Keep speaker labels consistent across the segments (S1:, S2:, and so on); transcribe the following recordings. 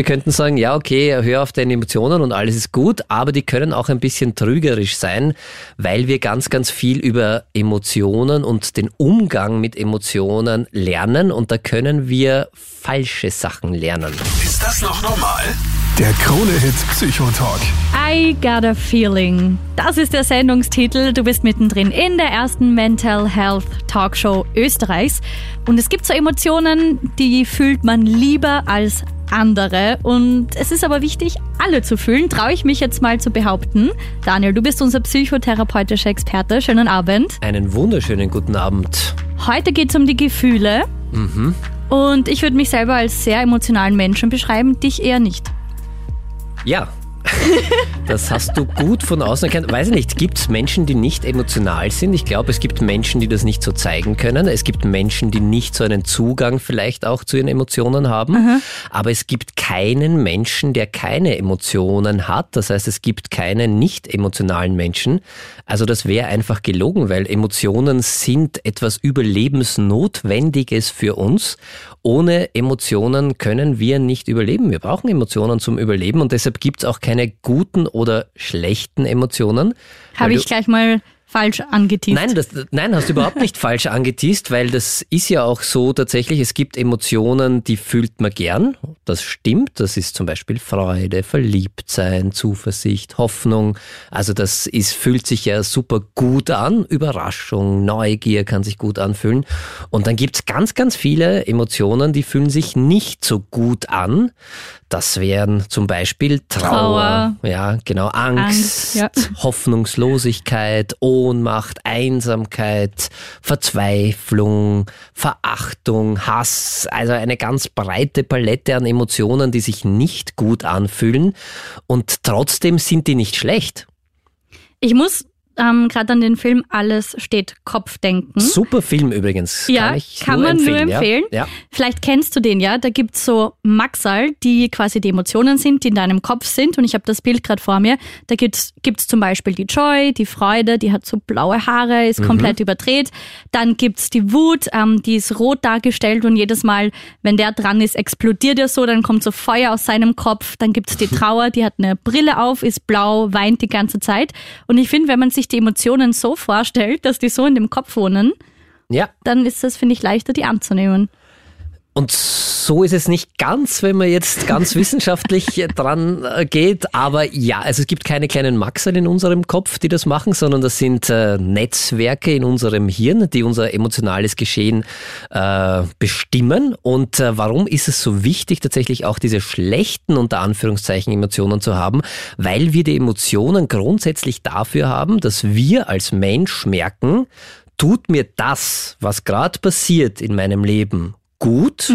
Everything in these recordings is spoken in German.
S1: Wir könnten sagen, ja, okay, hör auf deine Emotionen und alles ist gut, aber die können auch ein bisschen trügerisch sein, weil wir ganz, ganz viel über Emotionen und den Umgang mit Emotionen lernen und da können wir falsche Sachen lernen.
S2: Ist das noch normal? Der Krone-Hit Psychotalk.
S3: I got a feeling. Das ist der Sendungstitel. Du bist mittendrin in der ersten Mental Health Talkshow Österreichs. Und es gibt so Emotionen, die fühlt man lieber als andere. Und es ist aber wichtig, alle zu fühlen, traue ich mich jetzt mal zu behaupten. Daniel, du bist unser psychotherapeutischer Experte. Schönen Abend.
S1: Einen wunderschönen guten Abend.
S3: Heute geht es um die Gefühle.
S1: Mhm.
S3: Und ich würde mich selber als sehr emotionalen Menschen beschreiben, dich eher nicht.
S1: Ja, das hast du gut von außen erkannt. Weiß ich nicht, gibt es Menschen, die nicht emotional sind? Ich glaube, es gibt Menschen, die das nicht so zeigen können. Es gibt Menschen, die nicht so einen Zugang vielleicht auch zu ihren Emotionen haben.
S3: Aha.
S1: Aber es gibt keinen Menschen, der keine Emotionen hat. Das heißt, es gibt keinen nicht emotionalen Menschen. Also das wäre einfach gelogen, weil Emotionen sind etwas Überlebensnotwendiges für uns. Ohne Emotionen können wir nicht überleben. Wir brauchen Emotionen zum Überleben und deshalb gibt es auch keine guten oder schlechten Emotionen.
S3: Habe ich gleich mal falsch angeteased.
S1: Nein, das, nein, hast du überhaupt nicht falsch angeteased, weil das ist ja auch so tatsächlich, es gibt Emotionen, die fühlt man gern. Das stimmt. Das ist zum Beispiel Freude, Verliebtsein, Zuversicht, Hoffnung. Also das ist, fühlt sich ja super gut an. Überraschung, Neugier kann sich gut anfühlen. Und dann gibt's ganz, ganz viele Emotionen, die fühlen sich nicht so gut an. Das wären zum Beispiel Trauer,
S3: Trauer.
S1: ja, genau, Angst,
S3: Angst, ja.
S1: Hoffnungslosigkeit, Ohnmacht, Einsamkeit, Verzweiflung, Verachtung, Hass, also eine ganz breite Palette an Emotionen, die sich nicht gut anfühlen und trotzdem sind die nicht schlecht.
S3: Ich muss ähm, gerade an den Film Alles steht Kopf denken.
S1: Super Film übrigens.
S3: Ja,
S1: kann, ich
S3: kann
S1: nur
S3: man nur
S1: empfehlen,
S3: empfehlen.
S1: Ja.
S3: Vielleicht kennst du den ja. Da gibt's so Maxal, die quasi die Emotionen sind, die in deinem Kopf sind. Und ich habe das Bild gerade vor mir. Da gibt's gibt's zum Beispiel die Joy, die Freude, die hat so blaue Haare, ist komplett überdreht. Dann gibt's die Wut, ähm, die ist rot dargestellt und jedes Mal, wenn der dran ist, explodiert er so, dann kommt so Feuer aus seinem Kopf. Dann gibt's die Trauer, die hat eine Brille auf, ist blau, weint die ganze Zeit. Und ich finde, wenn man sich die Emotionen so vorstellt, dass die so in dem Kopf wohnen,
S1: ja,
S3: dann ist das, finde ich, leichter, die anzunehmen.
S1: Und so ist es nicht ganz, wenn man jetzt ganz wissenschaftlich dran äh, geht. Aber ja, also es gibt keine kleinen Maxel in unserem Kopf, die das machen, sondern das sind äh, Netzwerke in unserem Hirn, die unser emotionales Geschehen äh, bestimmen. Und äh, warum ist es so wichtig, tatsächlich auch diese schlechten, unter Anführungszeichen, Emotionen zu haben? Weil wir die Emotionen grundsätzlich dafür haben, dass wir als Mensch merken, tut mir das, was gerade passiert in meinem Leben, gut?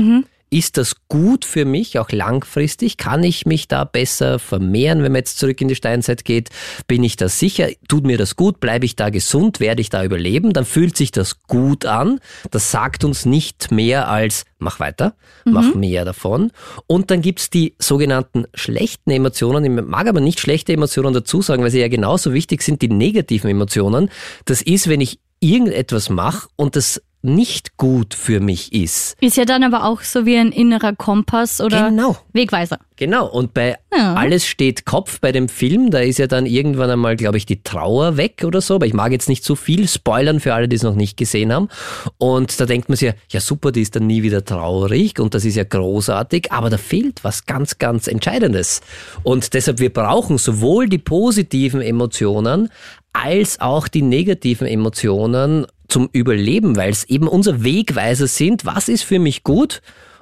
S1: Ist das gut für mich, auch langfristig? Kann ich mich da besser vermehren, wenn man jetzt zurück in die Steinzeit geht? Bin ich da sicher? Tut mir das gut? Bleibe ich da gesund? Werde ich da überleben? Dann fühlt sich das gut an. Das sagt uns nicht mehr als mach weiter, mach mehr davon. Und dann gibt's die sogenannten schlechten Emotionen. Ich mag aber nicht schlechte Emotionen dazu sagen, weil sie ja genauso wichtig sind, die negativen Emotionen. Das ist, wenn ich irgendetwas mache und das nicht gut für mich ist.
S3: Ist ja dann aber auch so wie ein innerer Kompass oder
S1: Genau.
S3: Wegweiser.
S1: Genau, und bei
S3: Ja.
S1: Alles steht Kopf bei dem Film, da ist ja dann irgendwann einmal, glaube ich, die Trauer weg oder so, aber ich mag jetzt nicht zu viel spoilern für alle, die es noch nicht gesehen haben. Und da denkt man sich ja, ja super, die ist dann nie wieder traurig und das ist ja großartig, aber da fehlt was ganz, ganz Entscheidendes. Und deshalb, wir brauchen sowohl die positiven Emotionen als auch die negativen Emotionen zum Überleben, weil es eben unser Wegweiser sind, was ist für mich gut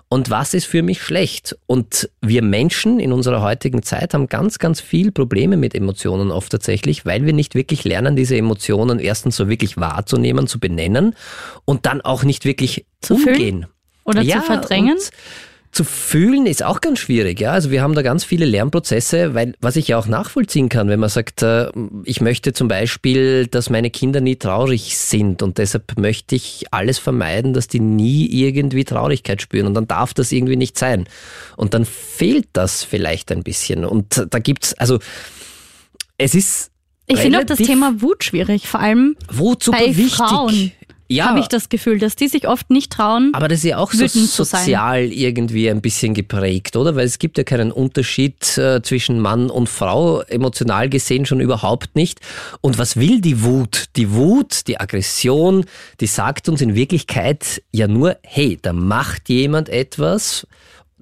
S1: und was ist für mich schlecht. Und wir Menschen in unserer heutigen Zeit haben ganz, ganz viel Probleme mit Emotionen oft tatsächlich, weil wir nicht wirklich lernen, diese Emotionen erstens so wirklich wahrzunehmen, zu benennen und dann auch nicht wirklich
S3: Zu
S1: umgehen.
S3: Oder
S1: Ja,
S3: zu verdrängen.
S1: und Zu fühlen ist auch ganz schwierig, ja. Also wir haben da ganz viele Lernprozesse, weil was ich ja auch nachvollziehen kann, wenn man sagt, äh, ich möchte zum Beispiel, dass meine Kinder nie traurig sind und deshalb möchte ich alles vermeiden, dass die nie irgendwie Traurigkeit spüren und dann darf das irgendwie nicht sein. Und dann fehlt das vielleicht ein bisschen. Und da gibt's, also es ist
S3: Ich finde auch das Thema Wut schwierig, vor allem
S1: Wut super
S3: bei
S1: wichtig.
S3: Frauen.
S1: Ja.
S3: habe ich das Gefühl, dass die sich oft nicht trauen.
S1: Aber das ist ja auch so sozial irgendwie ein bisschen geprägt, oder? Weil es gibt ja keinen Unterschied äh, zwischen Mann und Frau, emotional gesehen schon überhaupt nicht. Und was will die Wut? Die Wut, die Aggression, die sagt uns in Wirklichkeit ja nur, hey, da macht jemand etwas,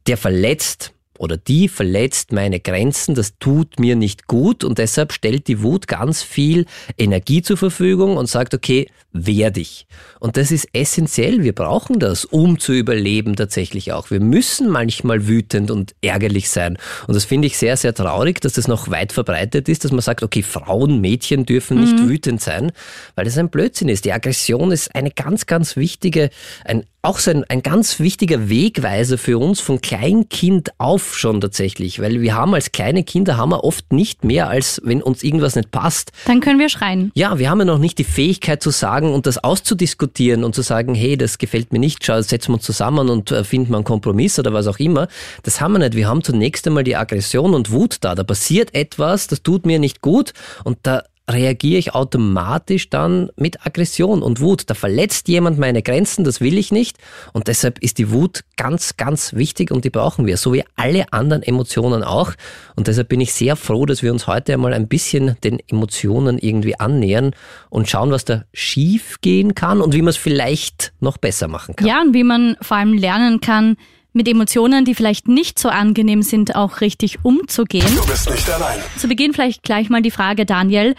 S1: der verletzt oder die verletzt meine Grenzen, das tut mir nicht gut und deshalb stellt die Wut ganz viel Energie zur Verfügung und sagt, okay, wehr dich. Und das ist essentiell, wir brauchen das, um zu überleben tatsächlich auch. Wir müssen manchmal wütend und ärgerlich sein. Und das finde ich sehr, sehr traurig, dass das noch weit verbreitet ist, dass man sagt, okay, Frauen, Mädchen dürfen nicht wütend sein, weil das ein Blödsinn ist. Die Aggression ist eine ganz, ganz wichtige, ein auch so ein, ein ganz wichtiger Wegweiser für uns von Kleinkind auf schon tatsächlich, weil wir haben als kleine Kinder haben wir oft nicht mehr, als wenn uns irgendwas nicht passt.
S3: Dann können wir schreien.
S1: Ja, wir haben ja noch nicht die Fähigkeit zu sagen und das auszudiskutieren und zu sagen, hey, das gefällt mir nicht, schau, setzen wir uns zusammen und äh, finden wir einen Kompromiss oder was auch immer. Das haben wir nicht. Wir haben zunächst einmal die Aggression und Wut da. Da passiert etwas, das tut mir nicht gut und da reagiere ich automatisch dann mit Aggression und Wut. Da verletzt jemand meine Grenzen, das will ich nicht. Und deshalb ist die Wut ganz, ganz wichtig und die brauchen wir, so wie alle anderen Emotionen auch. Und deshalb bin ich sehr froh, dass wir uns heute einmal ein bisschen den Emotionen irgendwie annähern und schauen, was da schief gehen kann und wie man es vielleicht noch besser machen kann.
S3: Ja, und wie man vor allem lernen kann, mit Emotionen, die vielleicht nicht so angenehm sind, auch richtig umzugehen.
S2: Du bist nicht allein.
S3: Zu Beginn vielleicht gleich mal die Frage, Daniel,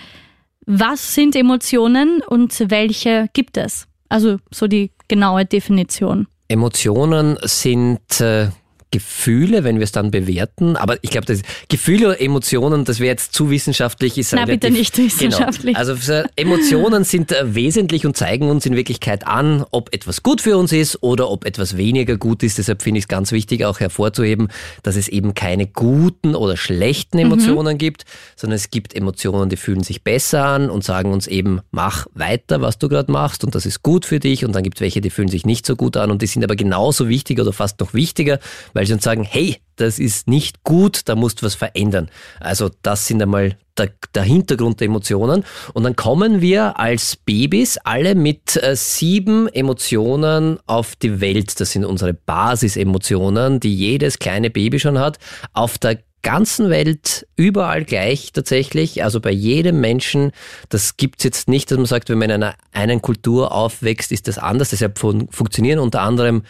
S3: was sind Emotionen und welche gibt es? Also so die genaue Definition.
S1: Emotionen sind äh, Gefühle, wenn wir es dann bewerten, aber ich glaube, das Gefühle oder Emotionen, das wäre jetzt zu wissenschaftlich. Ist
S3: Na, bitte nicht wissenschaftlich.
S1: Genau. Also so Emotionen sind äh, wesentlich und zeigen uns in Wirklichkeit an, ob etwas gut für uns ist oder ob etwas weniger gut ist. Deshalb finde ich es ganz wichtig, auch hervorzuheben, dass es eben keine guten oder schlechten Emotionen gibt, sondern es gibt Emotionen, die fühlen sich besser an und sagen uns eben, mach weiter, was du gerade machst und das ist gut für dich. Und dann gibt es welche, die fühlen sich nicht so gut an und die sind aber genauso wichtig oder fast noch wichtiger, weil sie uns sagen, hey, das ist nicht gut, da musst du was verändern. Also das sind einmal der, der Hintergrund der Emotionen. Und dann kommen wir als Babys alle mit äh, sieben Emotionen auf die Welt. Das sind unsere Basisemotionen, die jedes kleine Baby schon hat. Auf der ganzen Welt überall gleich tatsächlich, also bei jedem Menschen. Das gibt's jetzt nicht, dass man sagt, wenn man in einer einen Kultur aufwächst, ist das anders. Deshalb fun funktionieren unter anderem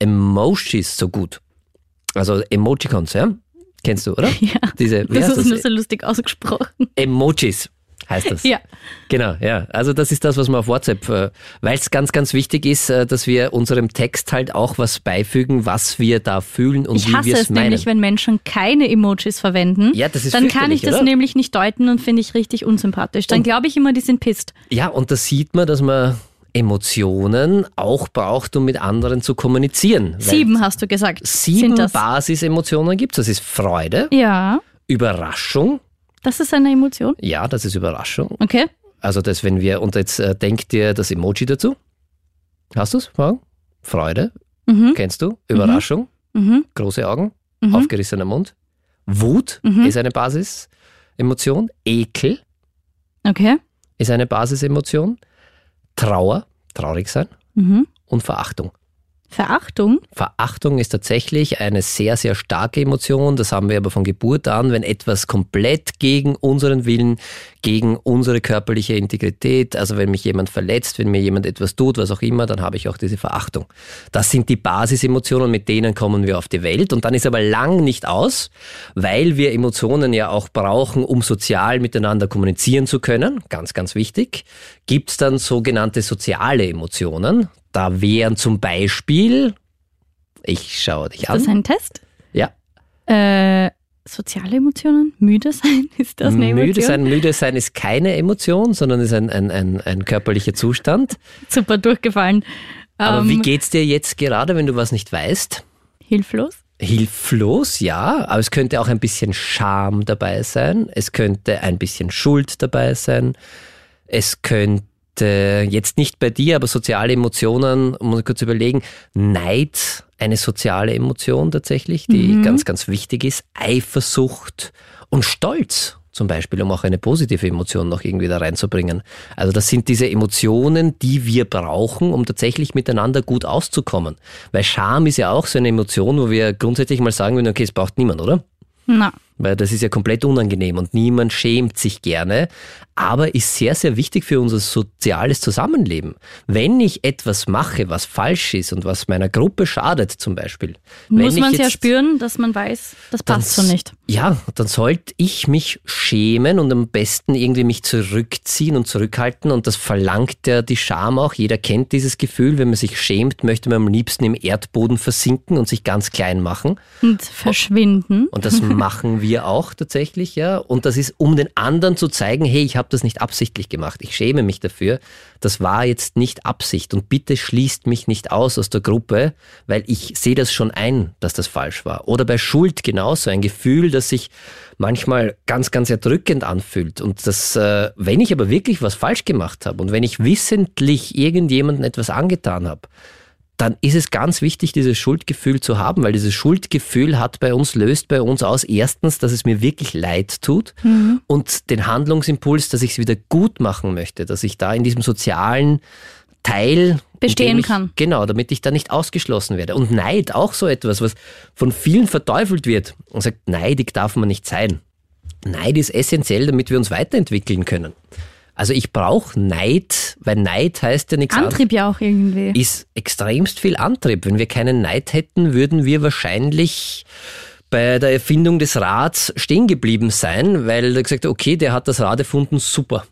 S1: Emojis so gut. Also Emojicons, ja? Kennst du, oder?
S3: Ja,
S1: Diese,
S3: das ist nur so lustig ausgesprochen.
S1: Emojis heißt das.
S3: Ja.
S1: Genau, ja. Also das ist das, was man auf WhatsApp, äh, weil es ganz, ganz wichtig ist, äh, dass wir unserem Text halt auch was beifügen, was wir da fühlen und
S3: Ich
S1: wie wir es
S3: es
S1: meinen.
S3: nämlich, wenn Menschen keine Emojis verwenden.
S1: Ja, das ist
S3: Dann kann ich das
S1: oder?
S3: nämlich nicht deuten und finde ich richtig unsympathisch. Dann glaube ich immer, die sind pisst.
S1: Ja, und da sieht man, dass man Emotionen auch braucht, um mit anderen zu kommunizieren.
S3: Sieben hast du gesagt.
S1: Sieben
S3: sind das.
S1: Basisemotionen gibt Das ist Freude,
S3: Ja,
S1: Überraschung.
S3: das ist eine Emotion.
S1: Ja, das ist Überraschung.
S3: Okay.
S1: Also das, wenn wir, und jetzt äh, denk dir das Emoji dazu. Hast du es? Freude,
S3: Mhm.
S1: kennst du? Überraschung,
S3: Mhm.
S1: große Augen,
S3: Mhm.
S1: aufgerissener Mund. Wut
S3: Mhm.
S1: ist eine Basisemotion. Ekel
S3: Okay.
S1: ist eine Basisemotion. Trauer, traurig sein.
S3: Mhm.
S1: Und Verachtung.
S3: Verachtung.
S1: Verachtung ist tatsächlich eine sehr, sehr starke Emotion. Das haben wir aber von Geburt an, wenn etwas komplett gegen unseren Willen, gegen unsere körperliche Integrität, also wenn mich jemand verletzt, wenn mir jemand etwas tut, was auch immer, dann habe ich auch diese Verachtung. Das sind die Basisemotionen, mit denen kommen wir auf die Welt. Und dann ist aber lang nicht aus, weil wir Emotionen ja auch brauchen, um sozial miteinander kommunizieren zu können. Ganz, ganz wichtig. Gibt es dann sogenannte soziale Emotionen. Da wären zum Beispiel, ich schaue dich
S3: Ist das
S1: an.
S3: ein Test?
S1: Ja,
S3: Äh, soziale Emotionen? Müde sein? Ist das eine Emotion?
S1: müde sein. Müde sein ist keine Emotion, sondern ist ein, ein, ein, ein körperlicher Zustand.
S3: Super durchgefallen.
S1: Aber
S3: Ähm,
S1: wie geht's dir jetzt gerade, wenn du was nicht weißt?
S3: Hilflos?
S1: Hilflos, ja, aber es könnte auch ein bisschen Scham dabei sein. Es könnte ein bisschen Schuld dabei sein. Es könnte jetzt nicht bei dir, aber soziale Emotionen, muss ich kurz überlegen. Neid, eine soziale Emotion tatsächlich, die
S3: Mhm.
S1: ganz, ganz wichtig ist. Eifersucht und Stolz. zum Beispiel, um auch eine positive Emotion noch irgendwie da reinzubringen. Also das sind diese Emotionen, die wir brauchen, um tatsächlich miteinander gut auszukommen. Weil Scham ist ja auch so eine Emotion, wo wir grundsätzlich mal sagen würden, okay, es braucht niemand, oder?
S3: Na.
S1: Weil das ist ja komplett unangenehm und niemand schämt sich gerne, aber ist sehr, sehr wichtig für unser soziales Zusammenleben. Wenn ich etwas mache, was falsch ist und was meiner Gruppe schadet zum Beispiel.
S3: Muss man es ja spüren, dass man weiß, das passt so nicht.
S1: Ja, dann sollte ich mich schämen und am besten irgendwie mich zurückziehen und zurückhalten und das verlangt ja die Scham auch. Jeder kennt dieses Gefühl, wenn man sich schämt, möchte man am liebsten im Erdboden versinken und sich ganz klein machen.
S3: Und verschwinden.
S1: Und das machen wir auch tatsächlich, ja. Und das ist, um den anderen zu zeigen, hey, ich habe das nicht absichtlich gemacht. Ich schäme mich dafür. Das war jetzt nicht Absicht. Und bitte schließt mich nicht aus aus der Gruppe, weil ich sehe das schon ein, dass das falsch war. Oder bei Schuld genauso. Ein Gefühl, das sich manchmal ganz, ganz erdrückend anfühlt. Und das, äh, wenn ich aber wirklich was falsch gemacht habe und wenn ich wissentlich irgendjemandem etwas angetan habe, dann ist es ganz wichtig, dieses Schuldgefühl zu haben, weil dieses Schuldgefühl hat bei uns, löst bei uns aus, erstens, dass es mir wirklich leid tut mhm. und den Handlungsimpuls, dass ich es wieder gut machen möchte, dass ich da in diesem sozialen Teil
S3: bestehen
S1: ich,
S3: kann.
S1: Genau, damit ich da nicht ausgeschlossen werde. Und Neid, auch so etwas, was von vielen verteufelt wird und sagt, neidig darf man nicht sein. Neid ist essentiell, damit wir uns weiterentwickeln können. Also ich brauche Neid, weil Neid heißt ja nichts
S3: Antrieb ja auch irgendwie.
S1: Ist extremst viel Antrieb. Wenn wir keinen Neid hätten, würden wir wahrscheinlich bei der Erfindung des Rads stehen geblieben sein, weil er gesagt hat, okay, der hat das Rad erfunden, super.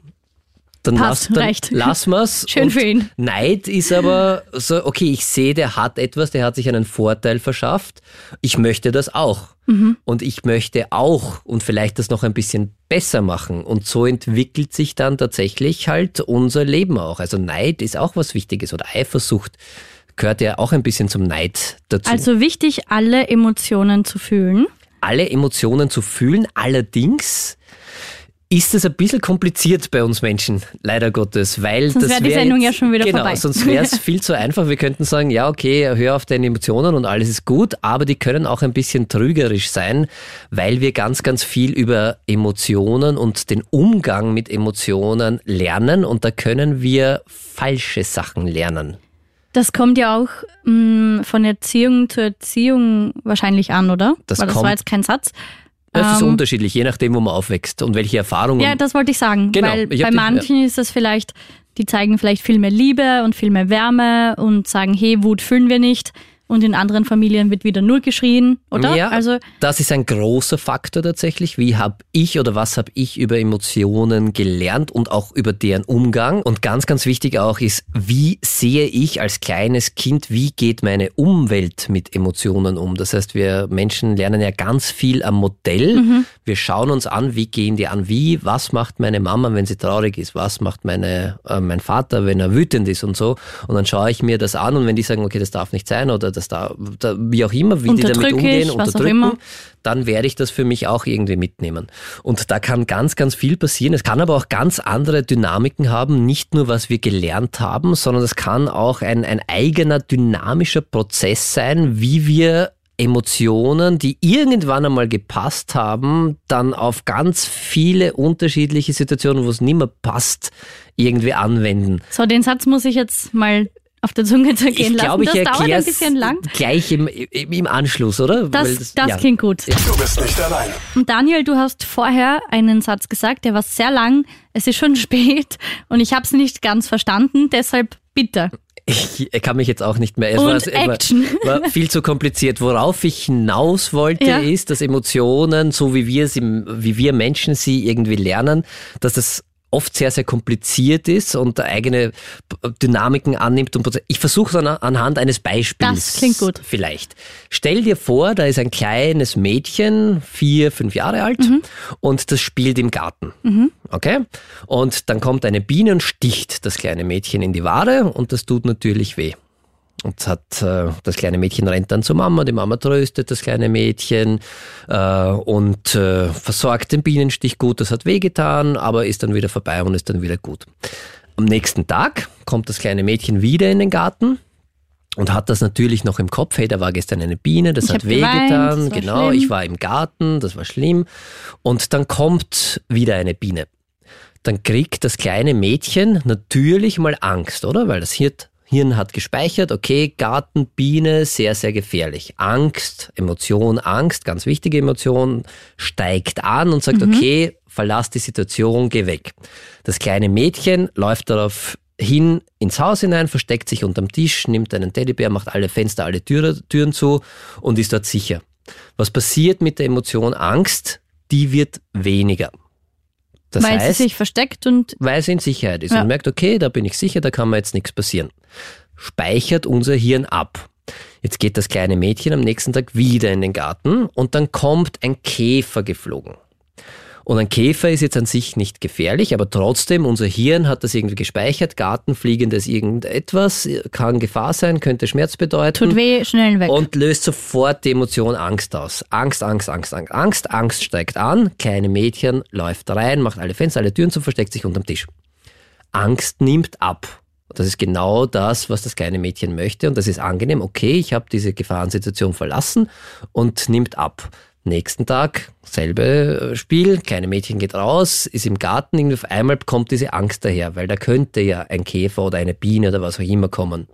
S1: Dann,
S3: Passt,
S1: lass, dann
S3: reicht.
S1: lassen wir es.
S3: Schön für ihn.
S1: Neid ist aber so, okay, ich sehe, der hat etwas, der hat sich einen Vorteil verschafft. Ich möchte das auch. Mhm. Und ich möchte auch und vielleicht das noch ein bisschen besser machen. Und so entwickelt sich dann tatsächlich halt unser Leben auch. Also Neid ist auch was Wichtiges oder Eifersucht gehört ja auch ein bisschen zum Neid dazu.
S3: Also wichtig, alle Emotionen zu fühlen.
S1: Alle Emotionen zu fühlen, allerdings ist es ein bisschen kompliziert bei uns Menschen, leider Gottes, weil
S3: sonst
S1: das
S3: wäre die Sendung
S1: jetzt,
S3: ja schon wieder
S1: genau,
S3: vorbei.
S1: Sonst wäre es viel zu einfach. Wir könnten sagen, ja, okay, hör auf deine Emotionen und alles ist gut, aber die können auch ein bisschen trügerisch sein, weil wir ganz, ganz viel über Emotionen und den Umgang mit Emotionen lernen und da können wir falsche Sachen lernen.
S3: Das kommt ja auch mh, von Erziehung zu Erziehung wahrscheinlich an, oder?
S1: Das
S3: Weil das
S1: kommt-
S3: war jetzt kein Satz.
S1: Es ist
S3: Ähm,
S1: unterschiedlich, je nachdem, wo man aufwächst und welche Erfahrungen.
S3: Ja, das wollte ich sagen.
S1: Genau,
S3: Weil bei manchen ist das vielleicht, die zeigen vielleicht viel mehr Liebe und viel mehr Wärme und sagen, hey, Wut fühlen wir nicht. Und in anderen Familien wird wieder nur geschrien, oder?
S1: Ja,
S3: Also
S1: das ist ein großer Faktor tatsächlich. Wie habe ich oder was habe ich über Emotionen gelernt und auch über deren Umgang? Und ganz, ganz wichtig auch ist, wie sehe ich als kleines Kind, wie geht meine Umwelt mit Emotionen um? Das heißt, wir Menschen lernen ja ganz viel am Modell. Wir schauen uns an, wie gehen die an? Wie, was macht meine Mama, wenn sie traurig ist? Was macht meine, äh, mein Vater, wenn er wütend ist und so? Und dann schaue ich mir das an und wenn die sagen, okay, das darf nicht sein oder das da, da wie auch immer, wie die damit umgehen,
S3: ich,
S1: unterdrücken, dann werde ich das für mich auch irgendwie mitnehmen. Und da kann ganz, ganz viel passieren. Es kann aber auch ganz andere Dynamiken haben, nicht nur was wir gelernt haben, sondern es kann auch ein, ein eigener dynamischer Prozess sein, wie wir Emotionen, die irgendwann einmal gepasst haben, dann auf ganz viele unterschiedliche Situationen, wo es nicht mehr passt, irgendwie anwenden.
S3: so, den Satz muss ich jetzt mal auf der Zunge zergehen
S1: Ich glaube, ich
S3: lassen. Das dauert ein
S1: erkläre
S3: bisschen lang.
S1: gleich im, im, im Anschluss, oder?
S3: Das,
S1: Weil
S3: das
S1: ja.
S3: klingt gut.
S2: Du bist nicht allein.
S3: Und Daniel, du hast vorher einen Satz gesagt, der war sehr lang. Es ist schon spät und ich habe es nicht ganz verstanden. Deshalb bitte.
S1: Ich kann mich jetzt auch nicht mehr. Es
S3: Und
S1: war, es
S3: Action.
S1: War, war viel zu kompliziert. Worauf ich hinaus wollte,
S3: Ja.
S1: ist, dass Emotionen, so wie wir sie, wie wir Menschen sie irgendwie lernen, dass das oft sehr, sehr kompliziert ist und eigene Dynamiken annimmt. Und ich versuche es an, anhand eines Beispiels.
S3: Das klingt gut.
S1: Vielleicht. Stell dir vor, da ist ein kleines Mädchen, vier, fünf Jahre alt,
S3: Mhm.
S1: und das spielt im Garten. Okay? Und dann kommt eine Biene und sticht das kleine Mädchen in die Wade und das tut natürlich weh. Und hat, äh, das kleine Mädchen rennt dann zur Mama, die Mama tröstet das kleine Mädchen äh, und äh, versorgt den Bienenstich gut. Das hat wehgetan, aber ist dann wieder vorbei und ist dann wieder gut. Am nächsten Tag kommt das kleine Mädchen wieder in den Garten und hat das natürlich noch im Kopf, hey, da war gestern eine Biene, das
S3: Ich
S1: hat wehgetan, genau,
S3: schlimm.
S1: ich war im Garten, das war schlimm. Und dann kommt wieder eine Biene. Dann kriegt das kleine Mädchen natürlich mal Angst, oder? Weil das Hirt, Hirn hat gespeichert, okay, Garten, Biene, sehr, sehr gefährlich. Angst, Emotion, Angst, ganz wichtige Emotion, steigt an und sagt, okay, verlass die Situation, geh weg. Das kleine Mädchen läuft darauf hin ins Haus hinein, versteckt sich unterm Tisch, nimmt einen Teddybär, macht alle Fenster, alle Türe, Türen zu und ist dort sicher. Was passiert mit der Emotion Angst? Die wird weniger. Das
S3: weil
S1: heißt,
S3: sie sich versteckt und
S1: weil sie in Sicherheit ist
S3: Ja.
S1: und merkt, okay, da bin ich sicher, da kann mir jetzt nichts passieren. Speichert unser Hirn ab. Jetzt geht das kleine Mädchen am nächsten Tag wieder in den Garten und dann kommt ein Käfer geflogen. Und ein Käfer ist jetzt an sich nicht gefährlich, aber trotzdem, unser Hirn hat das irgendwie gespeichert. Gartenfliegendes irgendetwas kann Gefahr sein, könnte Schmerz bedeuten
S3: tut weh, schnell weg.
S1: und löst sofort die Emotion Angst aus. Angst, Angst, Angst, Angst, Angst, Angst steigt an, kleine Mädchen läuft rein, macht alle Fenster, alle Türen zu, versteckt sich unterm Tisch. Angst nimmt ab. Das ist genau das, was das kleine Mädchen möchte und das ist angenehm. Okay, ich habe diese Gefahrensituation verlassen und nimmt ab. Nächsten Tag, selbe äh, Spiel, kleine Mädchen geht raus, ist im Garten, irgendwie auf einmal kommt diese Angst daher, weil da könnte ja ein Käfer oder eine Biene oder was auch immer kommen.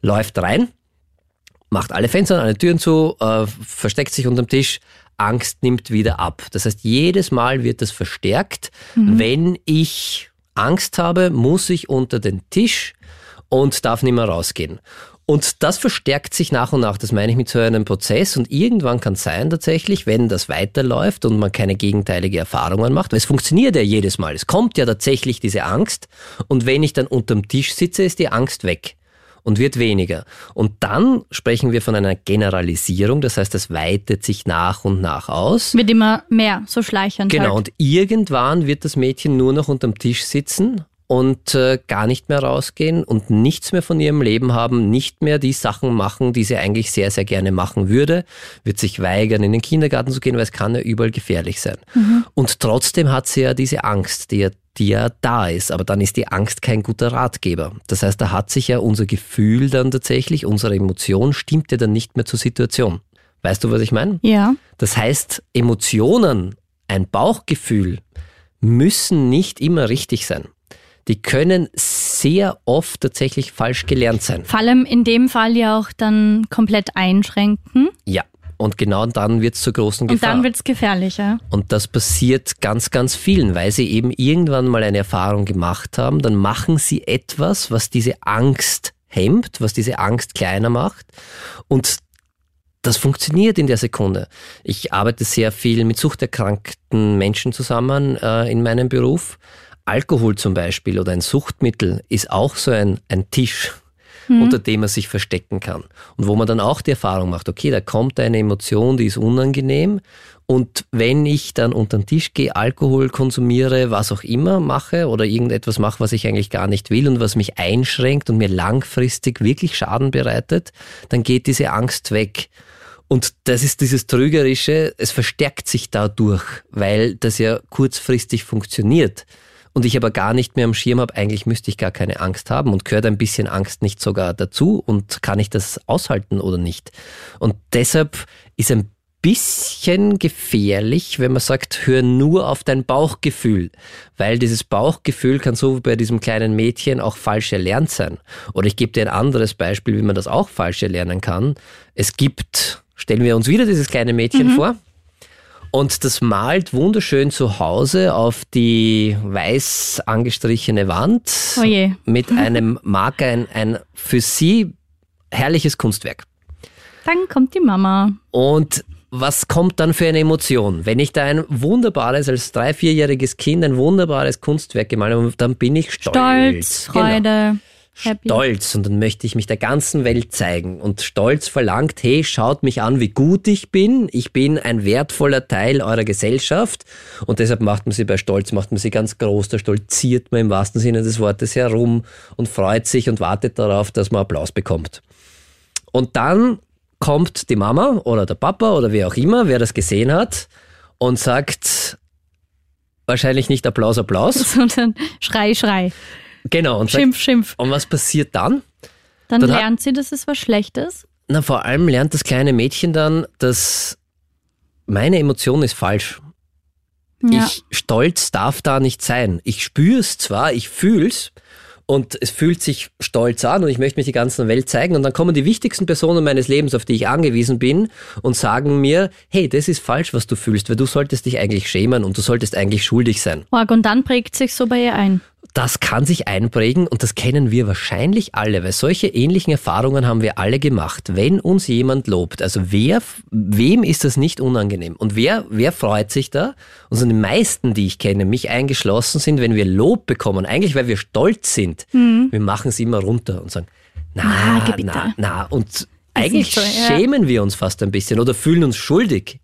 S1: Läuft rein, macht alle Fenster, alle Türen zu, äh, versteckt sich unterm Tisch, Angst nimmt wieder ab. Das heißt, jedes Mal wird das verstärkt. Wenn ich Angst habe, muss ich unter den Tisch und darf nicht mehr rausgehen. Und das verstärkt sich nach und nach, das meine ich mit so einem Prozess. Und irgendwann kann es sein tatsächlich, wenn das weiterläuft und man keine gegenteilige Erfahrungen macht, weil es funktioniert ja jedes Mal. Es kommt ja tatsächlich diese Angst. Und wenn ich dann unterm Tisch sitze, ist die Angst weg und wird weniger. Und dann sprechen wir von einer Generalisierung, das heißt, es weitet sich nach und nach aus.
S3: Wird immer mehr, so schleichend.
S1: Genau,
S3: Halt.
S1: und irgendwann wird das Mädchen nur noch unterm Tisch sitzen und äh, gar nicht mehr rausgehen und nichts mehr von ihrem Leben haben, nicht mehr die Sachen machen, die sie eigentlich sehr, sehr gerne machen würde, wird sich weigern, in den Kindergarten zu gehen, weil es kann ja überall gefährlich sein. Und trotzdem hat sie ja diese Angst, die ja, die ja da ist, aber dann ist die Angst kein guter Ratgeber. Das heißt, da hat sich ja unser Gefühl dann tatsächlich, unsere Emotion stimmt ja dann nicht mehr zur Situation. Weißt du, was ich meine?
S3: Ja.
S1: Das heißt, Emotionen, ein Bauchgefühl müssen nicht immer richtig sein. Die können sehr oft tatsächlich falsch gelernt sein.
S3: Vor allem in dem Fall ja auch dann komplett einschränken.
S1: Ja. Und genau dann wird es zur großen
S3: Und
S1: Gefahr.
S3: dann wird's gefährlicher.
S1: Und das passiert ganz, ganz vielen, weil sie eben irgendwann mal eine Erfahrung gemacht haben, dann machen sie etwas, was diese Angst hemmt, was diese Angst kleiner macht. Und das funktioniert in der Sekunde. Ich arbeite sehr viel mit suchterkrankten Menschen zusammen äh, in meinem Beruf. Alkohol zum Beispiel oder ein Suchtmittel ist auch so ein, ein Tisch, unter dem man sich verstecken kann. Und wo man dann auch die Erfahrung macht, okay, da kommt eine Emotion, die ist unangenehm. Und wenn ich dann unter den Tisch gehe, Alkohol konsumiere, was auch immer mache oder irgendetwas mache, was ich eigentlich gar nicht will und was mich einschränkt und mir langfristig wirklich Schaden bereitet, dann geht diese Angst weg. Und das ist dieses Trügerische, es verstärkt sich dadurch, weil das ja kurzfristig funktioniert. Und ich aber gar nicht mehr am Schirm habe, eigentlich müsste ich gar keine Angst haben und gehört ein bisschen Angst nicht sogar dazu und kann ich das aushalten oder nicht. Und deshalb ist ein bisschen gefährlich, wenn man sagt, hör nur auf dein Bauchgefühl, weil dieses Bauchgefühl kann so wie bei diesem kleinen Mädchen auch falsch erlernt sein. Oder ich gebe dir ein anderes Beispiel, wie man das auch falsch erlernen kann. Es gibt, stellen wir uns wieder dieses kleine Mädchen vor. Und das malt wunderschön zu Hause auf die weiß angestrichene Wand
S3: Oh je.
S1: mit einem Marker ein, ein für sie herrliches Kunstwerk.
S3: Dann kommt die Mama.
S1: Und was kommt dann für eine Emotion? Wenn ich da ein wunderbares, als drei-, vierjähriges Kind ein wunderbares Kunstwerk gemalt habe, dann bin ich stolz.
S3: Stolz,
S1: Genau.
S3: Happy.
S1: Stolz und dann möchte ich mich der ganzen Welt zeigen. Und Stolz verlangt, hey, schaut mich an, wie gut ich bin. Ich bin ein wertvoller Teil eurer Gesellschaft. Und deshalb macht man sie bei Stolz, macht man sie ganz groß. Da stolziert man im wahrsten Sinne des Wortes herum und freut sich und wartet darauf, dass man Applaus bekommt. Und dann kommt die Mama oder der Papa oder wer auch immer, wer das gesehen hat und sagt, wahrscheinlich nicht Applaus, Applaus.
S3: Sondern Schrei, Schrei.
S1: Genau. Und sagt,
S3: Schimpf, Schimpf.
S1: und was passiert dann?
S3: Dann,
S1: Dann hat-
S3: lernt sie, dass es was Schlechtes.
S1: Na, vor allem lernt das kleine Mädchen dann, dass meine Emotion ist falsch.
S3: Ja.
S1: Ich stolz darf da nicht sein. Ich spüre es zwar, ich fühl's und es fühlt sich stolz an und ich möchte mich die ganzen Welt zeigen und dann kommen die wichtigsten Personen meines Lebens, auf die ich angewiesen bin und sagen mir, hey, das ist falsch, was du fühlst, weil du solltest dich eigentlich schämen und du solltest eigentlich schuldig sein.
S3: Und dann prägt sich so bei ihr ein.
S1: Das kann sich einprägen und das kennen wir wahrscheinlich alle, weil solche ähnlichen Erfahrungen haben wir alle gemacht. Wenn uns jemand lobt, also wer, wem ist das nicht unangenehm? Und wer, wer freut sich da? Und so die meisten, die ich kenne, mich eingeschlossen sind, wenn wir Lob bekommen, eigentlich weil wir stolz sind, wir machen es immer runter und sagen, na,
S3: Na,
S1: na, na. Und eigentlich
S3: so, ja.
S1: schämen wir uns fast ein bisschen oder fühlen uns schuldig.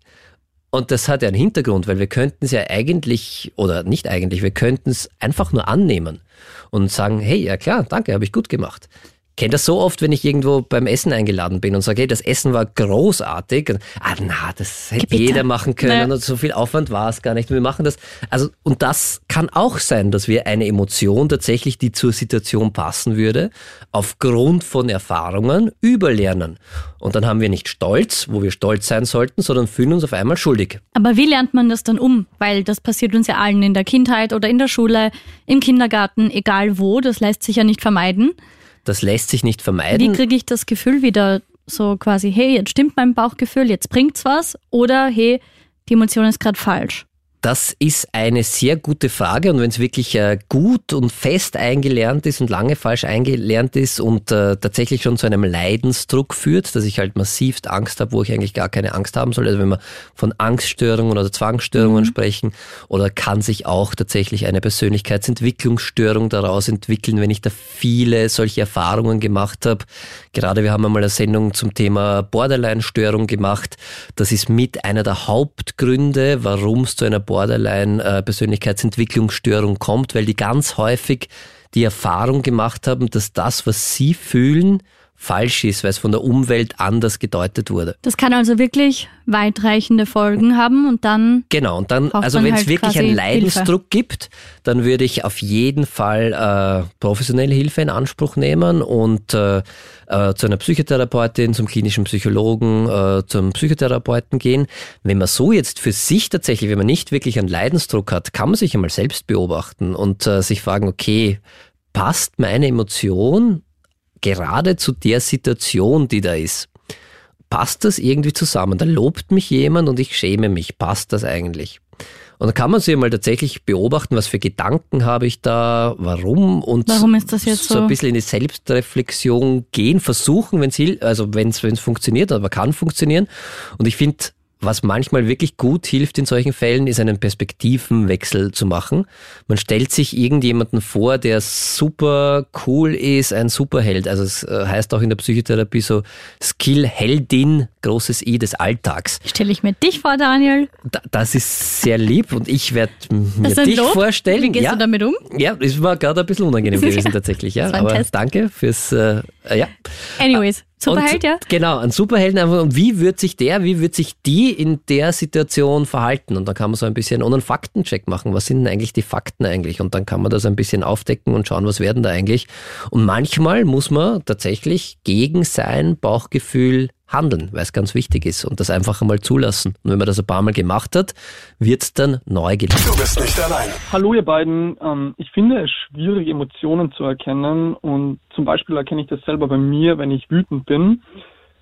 S1: Und das hat ja einen Hintergrund, weil wir könnten es ja eigentlich, oder nicht eigentlich, wir könnten es einfach nur annehmen und sagen, hey, ja klar, danke, habe ich gut gemacht. Ich kenne das so oft, wenn ich irgendwo beim Essen eingeladen bin und sage, hey, das Essen war großartig. Und, ah, na, das hätte
S3: Bitte.
S1: jeder machen können
S3: Ja.
S1: und so viel Aufwand war es gar nicht. Wir machen das. Also, und das kann auch sein, dass wir eine Emotion tatsächlich, die zur Situation passen würde, aufgrund von Erfahrungen überlernen. Und dann haben wir nicht Stolz, wo wir stolz sein sollten, sondern fühlen uns auf einmal schuldig.
S3: Aber wie lernt man das dann um? Weil das passiert uns ja allen in der Kindheit oder in der Schule, im Kindergarten, egal wo. Das lässt sich ja nicht vermeiden.
S1: Das lässt sich nicht
S3: Wie
S1: vermeiden.
S3: kriege ich das Gefühl wieder so quasi, hey, jetzt stimmt mein Bauchgefühl, jetzt bringt's was? Oder hey, die Emotion ist gerade falsch.
S1: Das ist eine sehr gute Frage und wenn es wirklich äh, gut und fest eingelernt ist und lange falsch eingelernt ist und äh, tatsächlich schon zu einem Leidensdruck führt, dass ich halt massivst Angst habe, wo ich eigentlich gar keine Angst haben soll. Also wenn wir von Angststörungen oder Zwangsstörungen sprechen oder kann sich auch tatsächlich eine Persönlichkeitsentwicklungsstörung daraus entwickeln, wenn ich da viele solche Erfahrungen gemacht habe. Gerade wir haben einmal eine Sendung zum Thema Borderline-Störung gemacht. Das ist mit einer der Hauptgründe, warum es zu einer Borderline-Persönlichkeitsentwicklungsstörung kommt, weil die ganz häufig die Erfahrung gemacht haben, dass das, was sie fühlen, falsch ist, weil es von der Umwelt anders gedeutet wurde.
S3: Das kann also wirklich weitreichende Folgen haben und dann
S1: Genau, und dann, also wenn es
S3: halt
S1: wirklich einen Leidensdruck gibt, dann würde ich auf jeden Fall äh, professionelle Hilfe in Anspruch nehmen und äh, äh, zu einer Psychotherapeutin, zum klinischen Psychologen, äh, zum Psychotherapeuten gehen. Wenn man so jetzt für sich tatsächlich, wenn man nicht wirklich einen Leidensdruck hat, kann man sich einmal selbst beobachten und äh, sich fragen, okay, passt meine Emotion gerade zu der Situation, die da ist? passt das irgendwie zusammen? Da lobt mich jemand und ich schäme mich. Passt das eigentlich? Und dann kann man sich mal tatsächlich beobachten, was für Gedanken habe ich da, warum und
S3: Warum ist das jetzt
S1: so
S3: so?
S1: ein bisschen in die Selbstreflexion gehen, versuchen, wenn es also wenn es funktioniert, aber kann funktionieren. Und ich finde, was manchmal wirklich gut hilft in solchen Fällen, ist einen Perspektivenwechsel zu machen. Man stellt sich irgendjemanden vor, der super cool ist, ein Superheld. Also es äh, heißt auch in der Psychotherapie so Skill-Heldin, großes I des Alltags.
S3: stelle ich mir dich vor, Daniel.
S1: Da- Das ist sehr lieb und ich werde mir dich
S3: Lob.
S1: vorstellen.
S3: Wie gehst
S1: ja,
S3: du damit um?
S1: ja, es war gerade ein bisschen unangenehm gewesen tatsächlich. Ja,
S3: war ein
S1: aber
S3: Test.
S1: danke fürs äh, äh, ja.
S3: Anyways, Superheld, ja?
S1: Genau, ein Superhelden einfach. Und wie wird sich der, wie wird sich die in der Situation verhalten? Und dann kann man so ein bisschen und einen Faktencheck machen. Was sind denn eigentlich die Fakten eigentlich? Und dann kann man das ein bisschen aufdecken und schauen, was werden da eigentlich. Und manchmal muss man tatsächlich gegen sein Bauchgefühl handeln, weil es ganz wichtig ist und das einfach einmal zulassen. Und wenn man das ein paar Mal gemacht hat, wird es dann neu gelernt.
S2: Du bist nicht allein.
S4: Hallo ihr beiden. Ähm, ich finde es schwierig, Emotionen zu erkennen und zum Beispiel erkenne ich das selber bei mir, wenn ich wütend bin,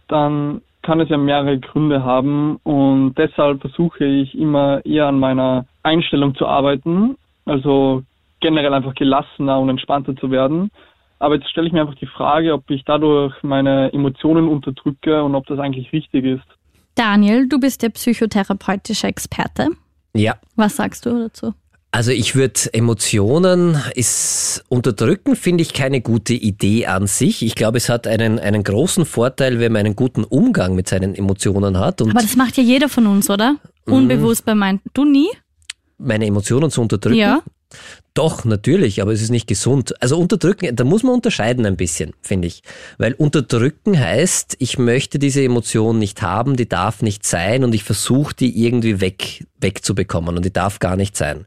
S4: dann kann es ja mehrere Gründe haben und deshalb versuche ich immer eher an meiner Einstellung zu arbeiten, also generell einfach gelassener und entspannter zu werden. Aber jetzt stelle ich mir einfach die Frage, ob ich dadurch meine Emotionen unterdrücke und ob das eigentlich richtig ist.
S3: Daniel, du bist der psychotherapeutische Experte.
S1: Ja,
S3: Was sagst du dazu?
S1: Also ich würde Emotionen ist unterdrücken, finde ich keine gute Idee an sich. Ich glaube, es hat einen, einen großen Vorteil, wenn man einen guten Umgang mit seinen Emotionen hat und
S3: Aber das macht ja jeder von uns, oder?
S1: Mhm.
S3: Unbewusst bei meinen. Du nie?
S1: meine Emotionen zu unterdrücken.
S3: Ja.
S1: Doch, natürlich, aber es ist nicht gesund. Also unterdrücken, da muss man unterscheiden ein bisschen, finde ich. Weil unterdrücken heißt, ich möchte diese Emotion nicht haben, die darf nicht sein und ich versuche die irgendwie weg, wegzubekommen und die darf gar nicht sein.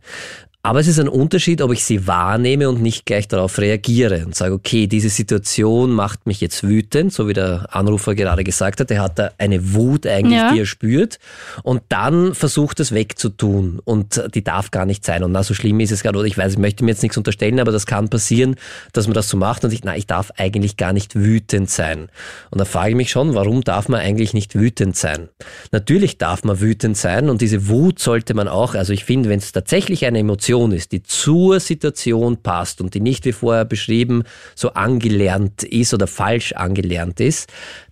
S1: Aber es ist ein Unterschied, ob ich sie wahrnehme und nicht gleich darauf reagiere und sage, okay, diese Situation macht mich jetzt wütend, so wie der Anrufer gerade gesagt hat. Er hat da eine Wut eigentlich, ja. die er spürt und dann versucht es wegzutun und die darf gar nicht sein. Und na, so schlimm ist es gerade, oder ich weiß, ich möchte mir jetzt nichts unterstellen, aber das kann passieren, dass man das so macht und ich, na, ich darf eigentlich gar nicht wütend sein. Und da frage ich mich schon, warum darf man eigentlich nicht wütend sein? Natürlich darf man wütend sein und diese Wut sollte man auch, also ich finde, wenn es tatsächlich eine Emotion Situation ist, die zur Situation passt und die nicht wie vorher beschrieben so angelernt ist oder falsch angelernt ist,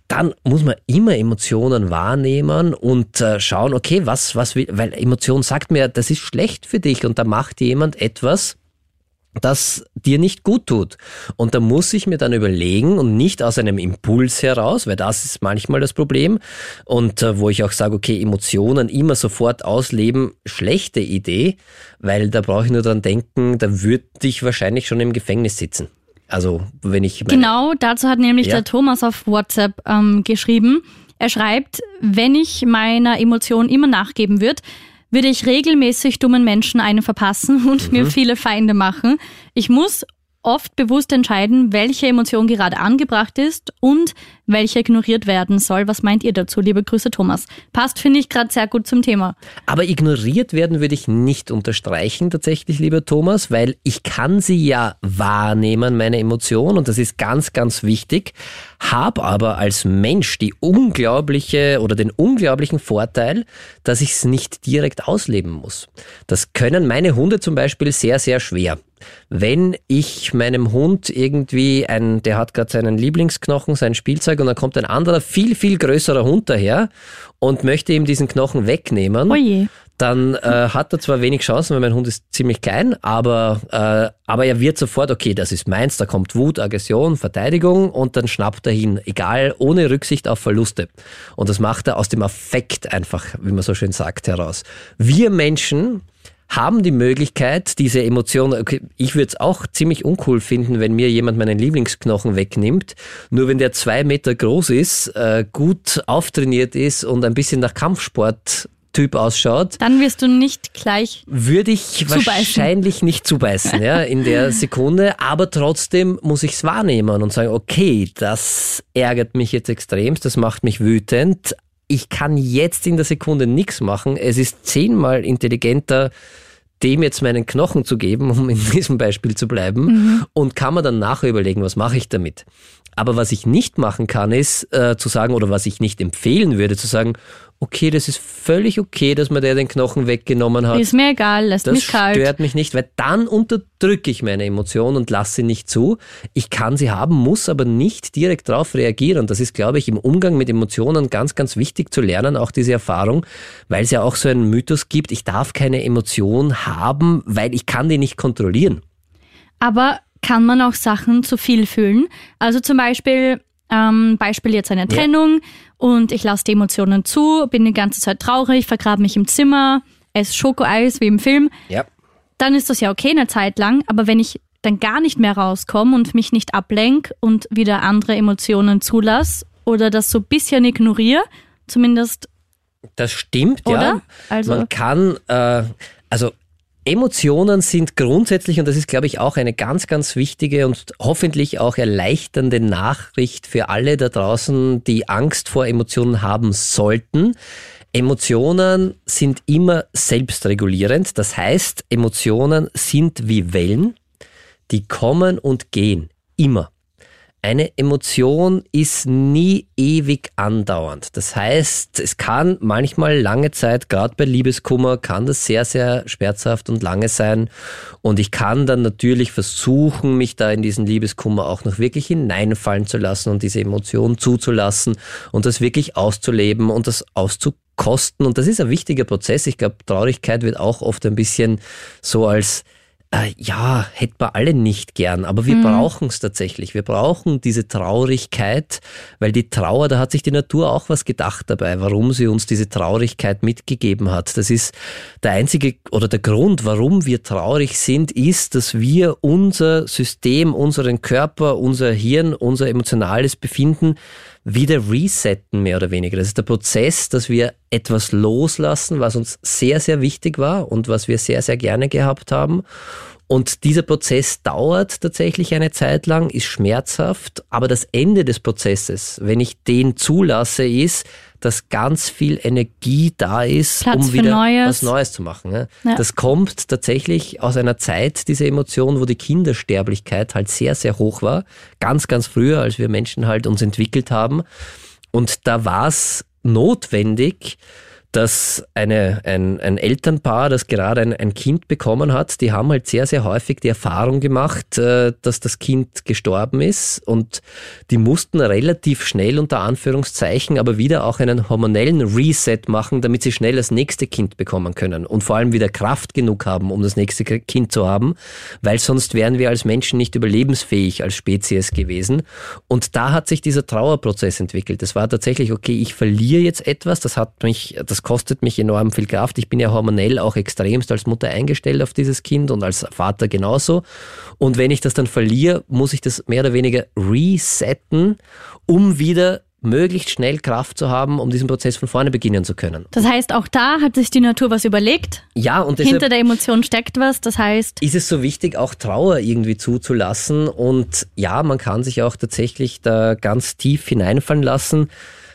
S1: dann muss man immer Emotionen wahrnehmen und äh, schauen, okay, was, was, weil Emotion sagt mir, das ist schlecht für dich und da macht jemand etwas, das dir nicht gut tut. Und da muss ich mir dann überlegen und nicht aus einem Impuls heraus, weil das ist manchmal das Problem und äh, wo ich auch sage, okay, Emotionen immer sofort ausleben, schlechte Idee, weil da brauche ich nur dran denken, da würde ich wahrscheinlich schon im Gefängnis sitzen. Also wenn ich
S3: genau dazu hat nämlich ja. der Thomas auf WhatsApp ähm, geschrieben. Er schreibt, wenn ich meiner Emotion immer nachgeben würde, würde ich regelmäßig dummen Menschen einen verpassen und mhm. mir viele Feinde machen. Ich muss oft bewusst entscheiden, welche Emotion gerade angebracht ist und welche ignoriert werden soll. Was meint ihr dazu, liebe Grüße Thomas? Passt, finde ich, gerade sehr gut zum Thema.
S1: Aber ignoriert werden würde ich nicht unterstreichen, tatsächlich, lieber Thomas, weil ich kann sie ja wahrnehmen, meine Emotion, und das ist ganz, ganz wichtig, habe aber als Mensch die unglaubliche oder den unglaublichen Vorteil, dass ich es nicht direkt ausleben muss. Das können meine Hunde zum Beispiel sehr, sehr schwer. Wenn ich meinem Hund irgendwie ein, der hat gerade seinen Lieblingsknochen, sein Spielzeug und dann kommt ein anderer, viel, viel größerer Hund daher und möchte ihm diesen Knochen wegnehmen,
S3: Oje.
S1: dann äh, hat er zwar wenig Chancen, weil mein Hund ist ziemlich klein, aber, äh, aber er wird sofort, okay, das ist meins, da kommt Wut, Aggression, Verteidigung und dann schnappt er hin, egal, ohne Rücksicht auf Verluste. Und das macht er aus dem Affekt einfach, wie man so schön sagt, heraus. Wir Menschen, haben die Möglichkeit, diese Emotionen, okay, ich würde es auch ziemlich uncool finden, wenn mir jemand meinen Lieblingsknochen wegnimmt. Nur wenn der zwei Meter groß ist, äh, gut auftrainiert ist und ein bisschen nach Kampfsport Typ ausschaut.
S3: Dann wirst du nicht gleich.
S1: Würde ich zubeißen. wahrscheinlich nicht zubeißen, ja, in der Sekunde. Aber trotzdem muss ich es wahrnehmen und sagen, okay, das ärgert mich jetzt extremst, das macht mich wütend ich kann jetzt in der Sekunde nichts machen. Es ist zehnmal intelligenter, dem jetzt meinen Knochen zu geben, um in diesem Beispiel zu bleiben, mhm. und kann man dann nachher überlegen, was mache ich damit. Aber was ich nicht machen kann, ist äh, zu sagen, oder was ich nicht empfehlen würde, zu sagen, okay, das ist völlig okay, dass man der den Knochen weggenommen hat.
S3: Ist mir egal, lässt
S1: das
S3: mich kalt.
S1: Das stört mich nicht, weil dann unterdrücke ich meine Emotionen und lasse sie nicht zu. Ich kann sie haben, muss aber nicht direkt darauf reagieren. Das ist, glaube ich, im Umgang mit Emotionen ganz, ganz wichtig zu lernen, auch diese Erfahrung, weil es ja auch so einen Mythos gibt, ich darf keine Emotion haben, weil ich kann die nicht kontrollieren.
S3: Aber kann man auch Sachen zu viel fühlen? Also zum Beispiel, ähm, Beispiel jetzt eine Trennung ja. Und ich lasse die Emotionen zu, bin die ganze Zeit traurig, vergrabe mich im Zimmer, esse Schokoeis wie im Film.
S1: Ja.
S3: Dann ist das ja okay eine Zeit lang, aber wenn ich dann gar nicht mehr rauskomme und mich nicht ablenke und wieder andere Emotionen zulasse oder das so ein bisschen ignoriere, zumindest.
S1: Das stimmt,
S3: oder?
S1: ja. Also, Man kann, äh, also Emotionen sind grundsätzlich, und das ist, glaube ich, auch eine ganz, ganz wichtige und hoffentlich auch erleichternde Nachricht für alle da draußen, die Angst vor Emotionen haben sollten. Emotionen sind immer selbstregulierend. Das heißt, Emotionen sind wie Wellen, die kommen und gehen. Immer. Eine Emotion ist nie ewig andauernd. Das heißt, es kann manchmal lange Zeit, gerade bei Liebeskummer, kann das sehr, sehr schmerzhaft und lange sein. Und ich kann dann natürlich versuchen, mich da in diesen Liebeskummer auch noch wirklich hineinfallen zu lassen und diese Emotion zuzulassen und das wirklich auszuleben und das auszukosten. Und das ist ein wichtiger Prozess. Ich glaube, Traurigkeit wird auch oft ein bisschen so als äh, ja, hätten wir alle nicht gern, aber wir mhm. brauchen es tatsächlich. Wir brauchen diese Traurigkeit, weil die Trauer, da hat sich die Natur auch was gedacht dabei, warum sie uns diese Traurigkeit mitgegeben hat. Das ist der einzige oder der Grund, warum wir traurig sind, ist, dass wir unser System, unseren Körper, unser Hirn, unser emotionales Befinden wieder resetten, mehr oder weniger. Das ist der Prozess, dass wir etwas loslassen, was uns sehr, sehr wichtig war und was wir sehr, sehr gerne gehabt haben. Und dieser Prozess dauert tatsächlich eine Zeit lang, ist schmerzhaft, aber das Ende des Prozesses, wenn ich den zulasse, ist, dass ganz viel Energie da ist,
S3: Platz
S1: um wieder
S3: Neues.
S1: was Neues zu machen. Ja.
S3: Ja.
S1: Das kommt tatsächlich aus einer Zeit, diese Emotion, wo die Kindersterblichkeit halt sehr, sehr hoch war. Ganz, ganz früher, als wir Menschen halt uns entwickelt haben. Und da war es notwendig, dass eine, ein, ein Elternpaar, das gerade ein, ein Kind bekommen hat, die haben halt sehr, sehr häufig die Erfahrung gemacht, äh, dass das Kind gestorben ist und die mussten relativ schnell unter Anführungszeichen aber wieder auch einen hormonellen Reset machen, damit sie schnell das nächste Kind bekommen können und vor allem wieder Kraft genug haben, um das nächste Kind zu haben, weil sonst wären wir als Menschen nicht überlebensfähig als Spezies gewesen. Und da hat sich dieser Trauerprozess entwickelt. Es war tatsächlich, okay, ich verliere jetzt etwas, das hat mich, das kostet mich enorm viel Kraft. Ich bin ja hormonell auch extremst als Mutter eingestellt auf dieses Kind und als Vater genauso. Und wenn ich das dann verliere, muss ich das mehr oder weniger resetten, um wieder möglichst schnell Kraft zu haben, um diesen Prozess von vorne beginnen zu können.
S3: Das heißt, auch da hat sich die Natur was überlegt.
S1: Ja, und deshalb
S3: Hinter der Emotion steckt was. Das heißt,
S1: ist es so wichtig, auch Trauer irgendwie zuzulassen. Und ja, man kann sich auch tatsächlich da ganz tief hineinfallen lassen.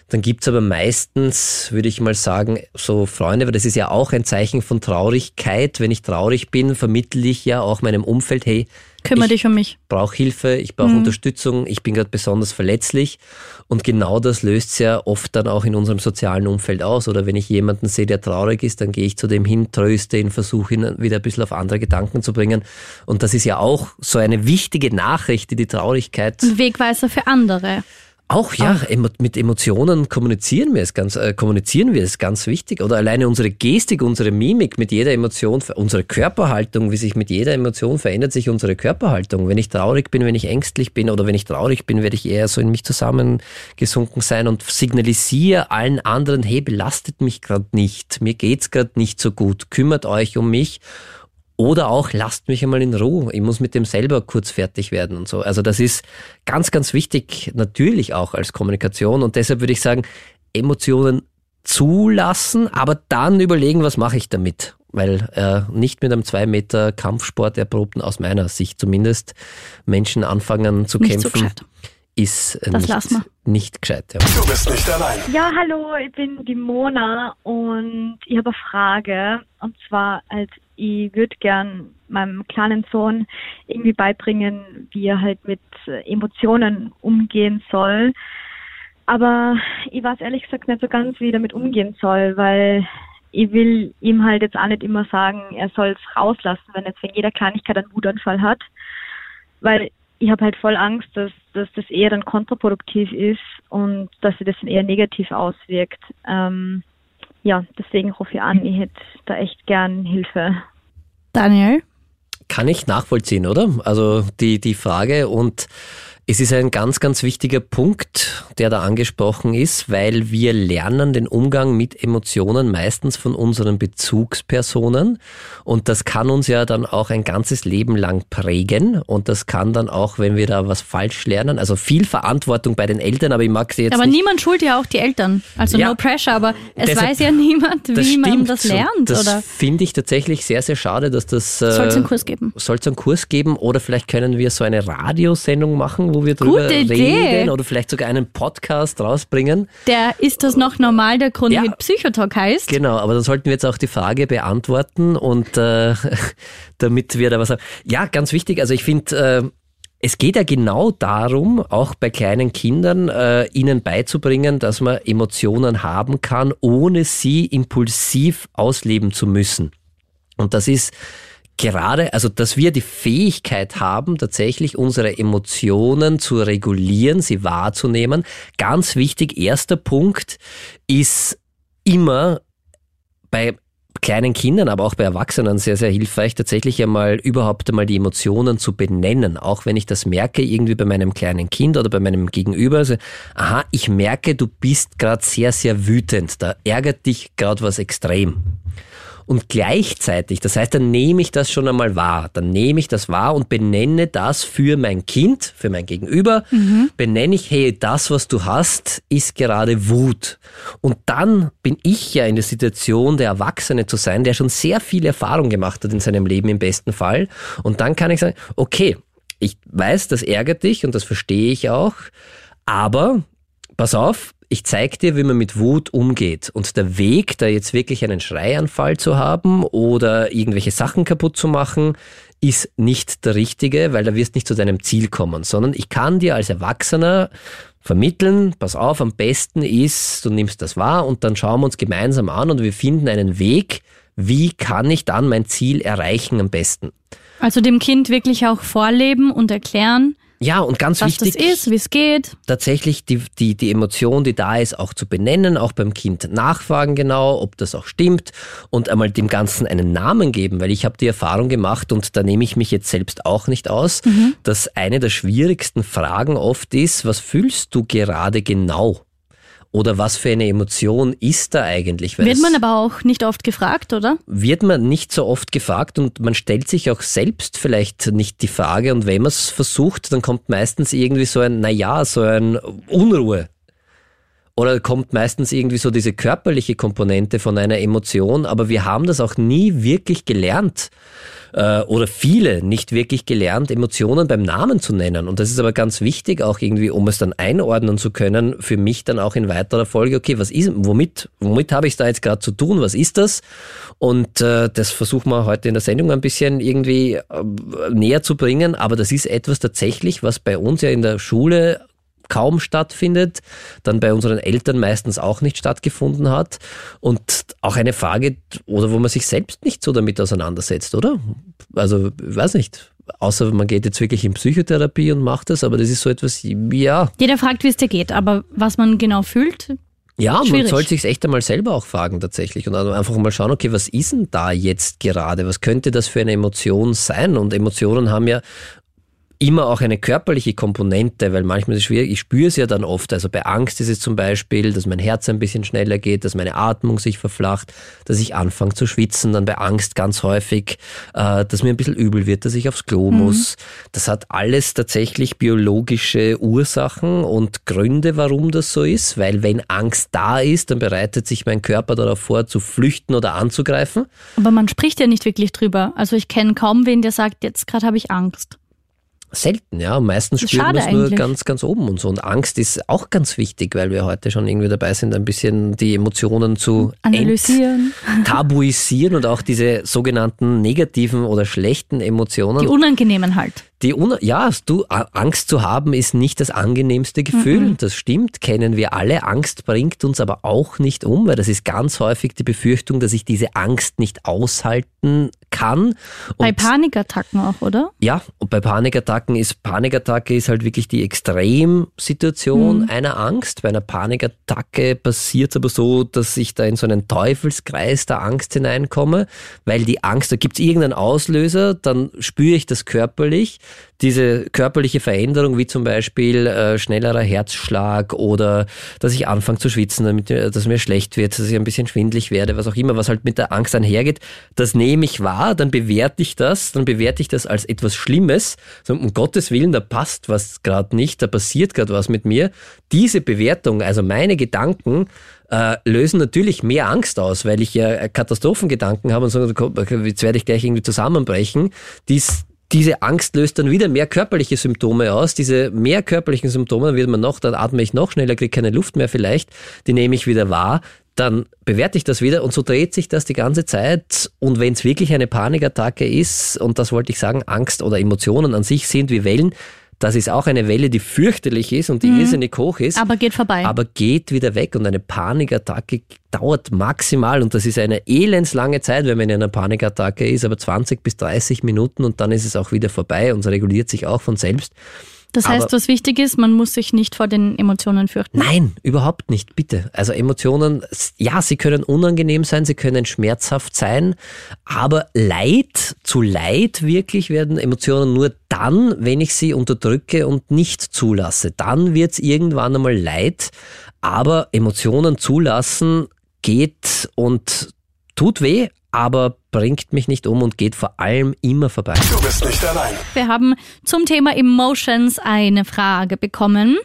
S1: Dann gibt's aber meistens, würde ich mal sagen, so Freunde, weil das ist ja auch ein Zeichen von Traurigkeit. Wenn ich traurig bin, vermittle ich ja auch meinem Umfeld, hey,
S3: kümmere
S1: ich
S3: dich um mich.
S1: brauche Hilfe, ich brauche Unterstützung, ich bin gerade besonders verletzlich. Und genau das löst ja oft dann auch in unserem sozialen Umfeld aus. Oder wenn ich jemanden sehe, der traurig ist, dann gehe ich zu dem hin, tröste ihn, versuche ihn wieder ein bisschen auf andere Gedanken zu bringen. Und das ist ja auch so eine wichtige Nachricht, die die Traurigkeit
S3: Ein Wegweiser für andere.
S1: Auch ja, emo mit Emotionen kommunizieren wir es ganz, äh, kommunizieren wir es ganz wichtig. Oder alleine unsere Gestik, unsere Mimik mit jeder Emotion, unsere Körperhaltung, wie sich mit jeder Emotion verändert sich unsere Körperhaltung. Wenn ich traurig bin, wenn ich ängstlich bin oder wenn ich traurig bin, werde ich eher so in mich zusammengesunken sein und signalisiere allen anderen, hey, belastet mich gerade nicht, mir geht's gerade nicht so gut, kümmert euch um mich. Oder auch, lasst mich einmal in Ruhe. Ich muss mit dem selber kurz fertig werden und so. Also das ist ganz, ganz wichtig, natürlich auch als Kommunikation. Und deshalb würde ich sagen, Emotionen zulassen, aber dann überlegen, was mache ich damit. Weil äh, nicht mit einem zwei Meter Kampfsport erprobten, aus meiner Sicht zumindest, Menschen anfangen zu
S3: Nicht so
S1: kämpfen,
S3: gescheit.
S1: ist äh,
S3: Das
S1: nicht,
S3: lassen
S1: nicht gescheit. Ja.
S2: Du bist nicht allein.
S5: Ja, hallo, ich bin die Mona und ich habe eine Frage. Und zwar, als ich würde gern meinem kleinen Sohn irgendwie beibringen, wie er halt mit äh, Emotionen umgehen soll. Aber ich weiß ehrlich gesagt nicht so ganz, wie ich damit umgehen soll, weil ich will ihm halt jetzt auch nicht immer sagen, er soll es rauslassen, wenn jetzt wegen jeder Kleinigkeit einen Wutanfall hat. Weil ich habe halt voll Angst, dass, dass das eher dann kontraproduktiv ist und dass sich das dann eher negativ auswirkt. Ähm, ja, deswegen rufe ich an, ich hätte da echt gern Hilfe.
S3: Daniel?
S1: Kann ich nachvollziehen, oder? Also die, die Frage und es ist ein ganz, ganz wichtiger Punkt, der da angesprochen ist, weil wir lernen den Umgang mit Emotionen meistens von unseren Bezugspersonen und das kann uns ja dann auch ein ganzes Leben lang prägen und das kann dann auch, wenn wir da was falsch lernen, also viel Verantwortung bei den Eltern, aber ich mag sie jetzt
S3: Aber
S1: nicht
S3: niemand schult ja auch die Eltern. Also
S1: Ja.
S3: no pressure, aber es
S1: Deshalb-
S3: weiß ja niemand, wie
S1: das
S3: man
S1: stimmt.
S3: das lernt.
S1: Das
S3: oder
S1: finde ich tatsächlich sehr, sehr schade, dass das. Äh,
S3: soll es einen Kurs geben?
S1: Soll es einen Kurs geben oder vielleicht können wir so eine Radiosendung machen, wo wir drüber
S3: Gute Idee.
S1: reden oder vielleicht sogar einen Podcast rausbringen.
S3: Der ist das noch normal, der Grund
S1: Ja.
S3: mit Psychotalk heißt.
S1: Genau, aber dann sollten wir jetzt auch die Frage beantworten und äh, damit wir da was haben. Ja, ganz wichtig, also ich finde, äh, es geht ja genau darum, auch bei kleinen Kindern, äh, ihnen beizubringen, dass man Emotionen haben kann, ohne sie impulsiv ausleben zu müssen. Und das ist gerade, also dass wir die Fähigkeit haben, tatsächlich unsere Emotionen zu regulieren, sie wahrzunehmen. Ganz wichtig, erster Punkt ist immer bei kleinen Kindern, aber auch bei Erwachsenen sehr, sehr hilfreich, tatsächlich einmal überhaupt einmal die Emotionen zu benennen. Auch wenn ich das merke, irgendwie bei meinem kleinen Kind oder bei meinem Gegenüber. Also, aha, ich merke, du bist gerade sehr, sehr wütend. Da ärgert dich gerade was extrem. Und gleichzeitig, das heißt, dann nehme ich das schon einmal wahr. Dann nehme ich das wahr und benenne das für mein Kind, für mein Gegenüber. Mhm. Benenne ich, hey, das, was du hast, ist gerade Wut. Und dann bin ich ja in der Situation, der Erwachsene zu sein, der schon sehr viel Erfahrung gemacht hat in seinem Leben im besten Fall. Und dann kann ich sagen, okay, ich weiß, das ärgert dich und das verstehe ich auch, aber pass auf, ich zeige dir, wie man mit Wut umgeht. Und der Weg, da jetzt wirklich einen Schreianfall zu haben oder irgendwelche Sachen kaputt zu machen, ist nicht der richtige, weil da wirst nicht zu deinem Ziel kommen, sondern ich kann dir als Erwachsener vermitteln, pass auf, am besten ist, du nimmst das wahr und dann schauen wir uns gemeinsam an und wir finden einen Weg, wie kann ich dann mein Ziel erreichen am besten.
S3: Also dem Kind wirklich auch vorleben und erklären,
S1: ja, und ganz
S3: was
S1: wichtig.
S3: das ist, wie es geht.
S1: Tatsächlich die, die, die Emotion, die da ist, auch zu benennen, auch beim Kind nachfragen genau, ob das auch stimmt und einmal dem Ganzen einen Namen geben, weil ich habe die Erfahrung gemacht und da nehme ich mich jetzt selbst auch nicht aus, mhm. dass eine der schwierigsten Fragen oft ist, was fühlst du gerade genau? Oder was für eine Emotion ist da eigentlich?
S3: Weil wird man aber auch nicht oft gefragt, oder?
S1: Wird man nicht so oft gefragt und man stellt sich auch selbst vielleicht nicht die Frage und wenn man es versucht, dann kommt meistens irgendwie so ein, naja, so ein Unruhe. Oder kommt meistens irgendwie so diese körperliche Komponente von einer Emotion, aber wir haben das auch nie wirklich gelernt äh, oder viele nicht wirklich gelernt, Emotionen beim Namen zu nennen. Und das ist aber ganz wichtig, auch irgendwie, um es dann einordnen zu können, für mich dann auch in weiterer Folge, okay, was ist, womit, womit habe ich da jetzt gerade zu tun? Was ist das? Und äh, das versuchen wir heute in der Sendung ein bisschen irgendwie äh, näher zu bringen. Aber das ist etwas tatsächlich, was bei uns ja in der Schule kaum stattfindet, dann bei unseren Eltern meistens auch nicht stattgefunden hat und auch eine Frage, oder wo man sich selbst nicht so damit auseinandersetzt, oder? Also, ich weiß nicht. Außer man geht jetzt wirklich in Psychotherapie und macht das, aber das ist so etwas, ja.
S3: Jeder fragt, wie es dir geht, aber was man genau fühlt,
S1: ja,
S3: Schwierig.
S1: man sollte sich echt einmal selber auch fragen tatsächlich und einfach mal schauen, okay, was ist denn da jetzt gerade? Was könnte das für eine Emotion sein? Und Emotionen haben ja immer auch eine körperliche Komponente, weil manchmal ist es schwierig. Ich spüre es ja dann oft. Also bei Angst ist es zum Beispiel, dass mein Herz ein bisschen schneller geht, dass meine Atmung sich verflacht, dass ich anfange zu schwitzen. Dann bei Angst ganz häufig, äh, dass mir ein bisschen übel wird, dass ich aufs Klo mhm. muss. Das hat alles tatsächlich biologische Ursachen und Gründe, warum das so ist. Weil wenn Angst da ist, dann bereitet sich mein Körper darauf vor, zu flüchten oder anzugreifen.
S3: Aber man spricht ja nicht wirklich drüber. Also ich kenne kaum wen, der sagt, jetzt gerade habe ich Angst
S1: selten, ja. Meistens spüren wir es nur ganz, ganz oben und so. Und Angst ist auch ganz wichtig, weil wir heute schon irgendwie dabei sind, ein bisschen die Emotionen zu
S3: analysieren,
S1: tabuisieren und auch diese sogenannten negativen oder schlechten Emotionen.
S3: Die unangenehmen halt.
S1: Die Un ja, du, Angst zu haben ist nicht das angenehmste Gefühl. Mhm. Das stimmt, kennen wir alle. Angst bringt uns aber auch nicht um, weil das ist ganz häufig die Befürchtung, dass ich diese Angst nicht aushalten kann.
S3: Und bei Panikattacken auch, oder?
S1: Ja, und bei Panikattacken ist Panikattacke ist halt wirklich die Extremsituation mhm. einer Angst. Bei einer Panikattacke passiert es aber so, dass ich da in so einen Teufelskreis der Angst hineinkomme, weil die Angst, da gibt es irgendeinen Auslöser, dann spüre ich das körperlich diese körperliche Veränderung, wie zum Beispiel äh, schnellerer Herzschlag oder dass ich anfange zu schwitzen, damit dass mir schlecht wird, dass ich ein bisschen schwindlig werde, was auch immer, was halt mit der Angst einhergeht, das nehme ich wahr, dann bewerte ich das, dann bewerte ich das als etwas Schlimmes. So, um Gottes Willen, da passt was gerade nicht, da passiert gerade was mit mir. Diese Bewertung, also meine Gedanken, äh, lösen natürlich mehr Angst aus, weil ich ja Katastrophengedanken habe und so, jetzt werde ich gleich irgendwie zusammenbrechen. Dies, diese Angst löst dann wieder mehr körperliche Symptome aus. Diese mehr körperlichen Symptome, wird man noch, dann atme ich noch schneller, kriege keine Luft mehr vielleicht, die nehme ich wieder wahr. Dann bewerte ich das wieder und so dreht sich das die ganze Zeit. Und wenn es wirklich eine Panikattacke ist, und das wollte ich sagen, Angst oder Emotionen an sich sind wie Wellen, das ist auch eine Welle, die fürchterlich ist und die mhm. irrsinnig hoch ist.
S3: Aber geht vorbei.
S1: Aber geht wieder weg und eine Panikattacke dauert maximal und das ist eine elendslange Zeit, wenn man in einer Panikattacke ist, aber 20 bis 30 Minuten und dann ist es auch wieder vorbei und es reguliert sich auch von selbst.
S3: Das heißt, Aber was wichtig ist, man muss sich nicht vor den Emotionen fürchten.
S1: Nein, überhaupt nicht, bitte. Also Emotionen, ja, sie können unangenehm sein, sie können schmerzhaft sein, aber Leid zu Leid wirklich werden Emotionen nur dann, wenn ich sie unterdrücke und nicht zulasse. Dann wird es irgendwann einmal Leid, aber Emotionen zulassen geht und tut weh, aber bringt mich nicht um und geht vor allem immer vorbei.
S2: Du bist nicht allein.
S3: Wir haben zum Thema Emotions eine Frage bekommen.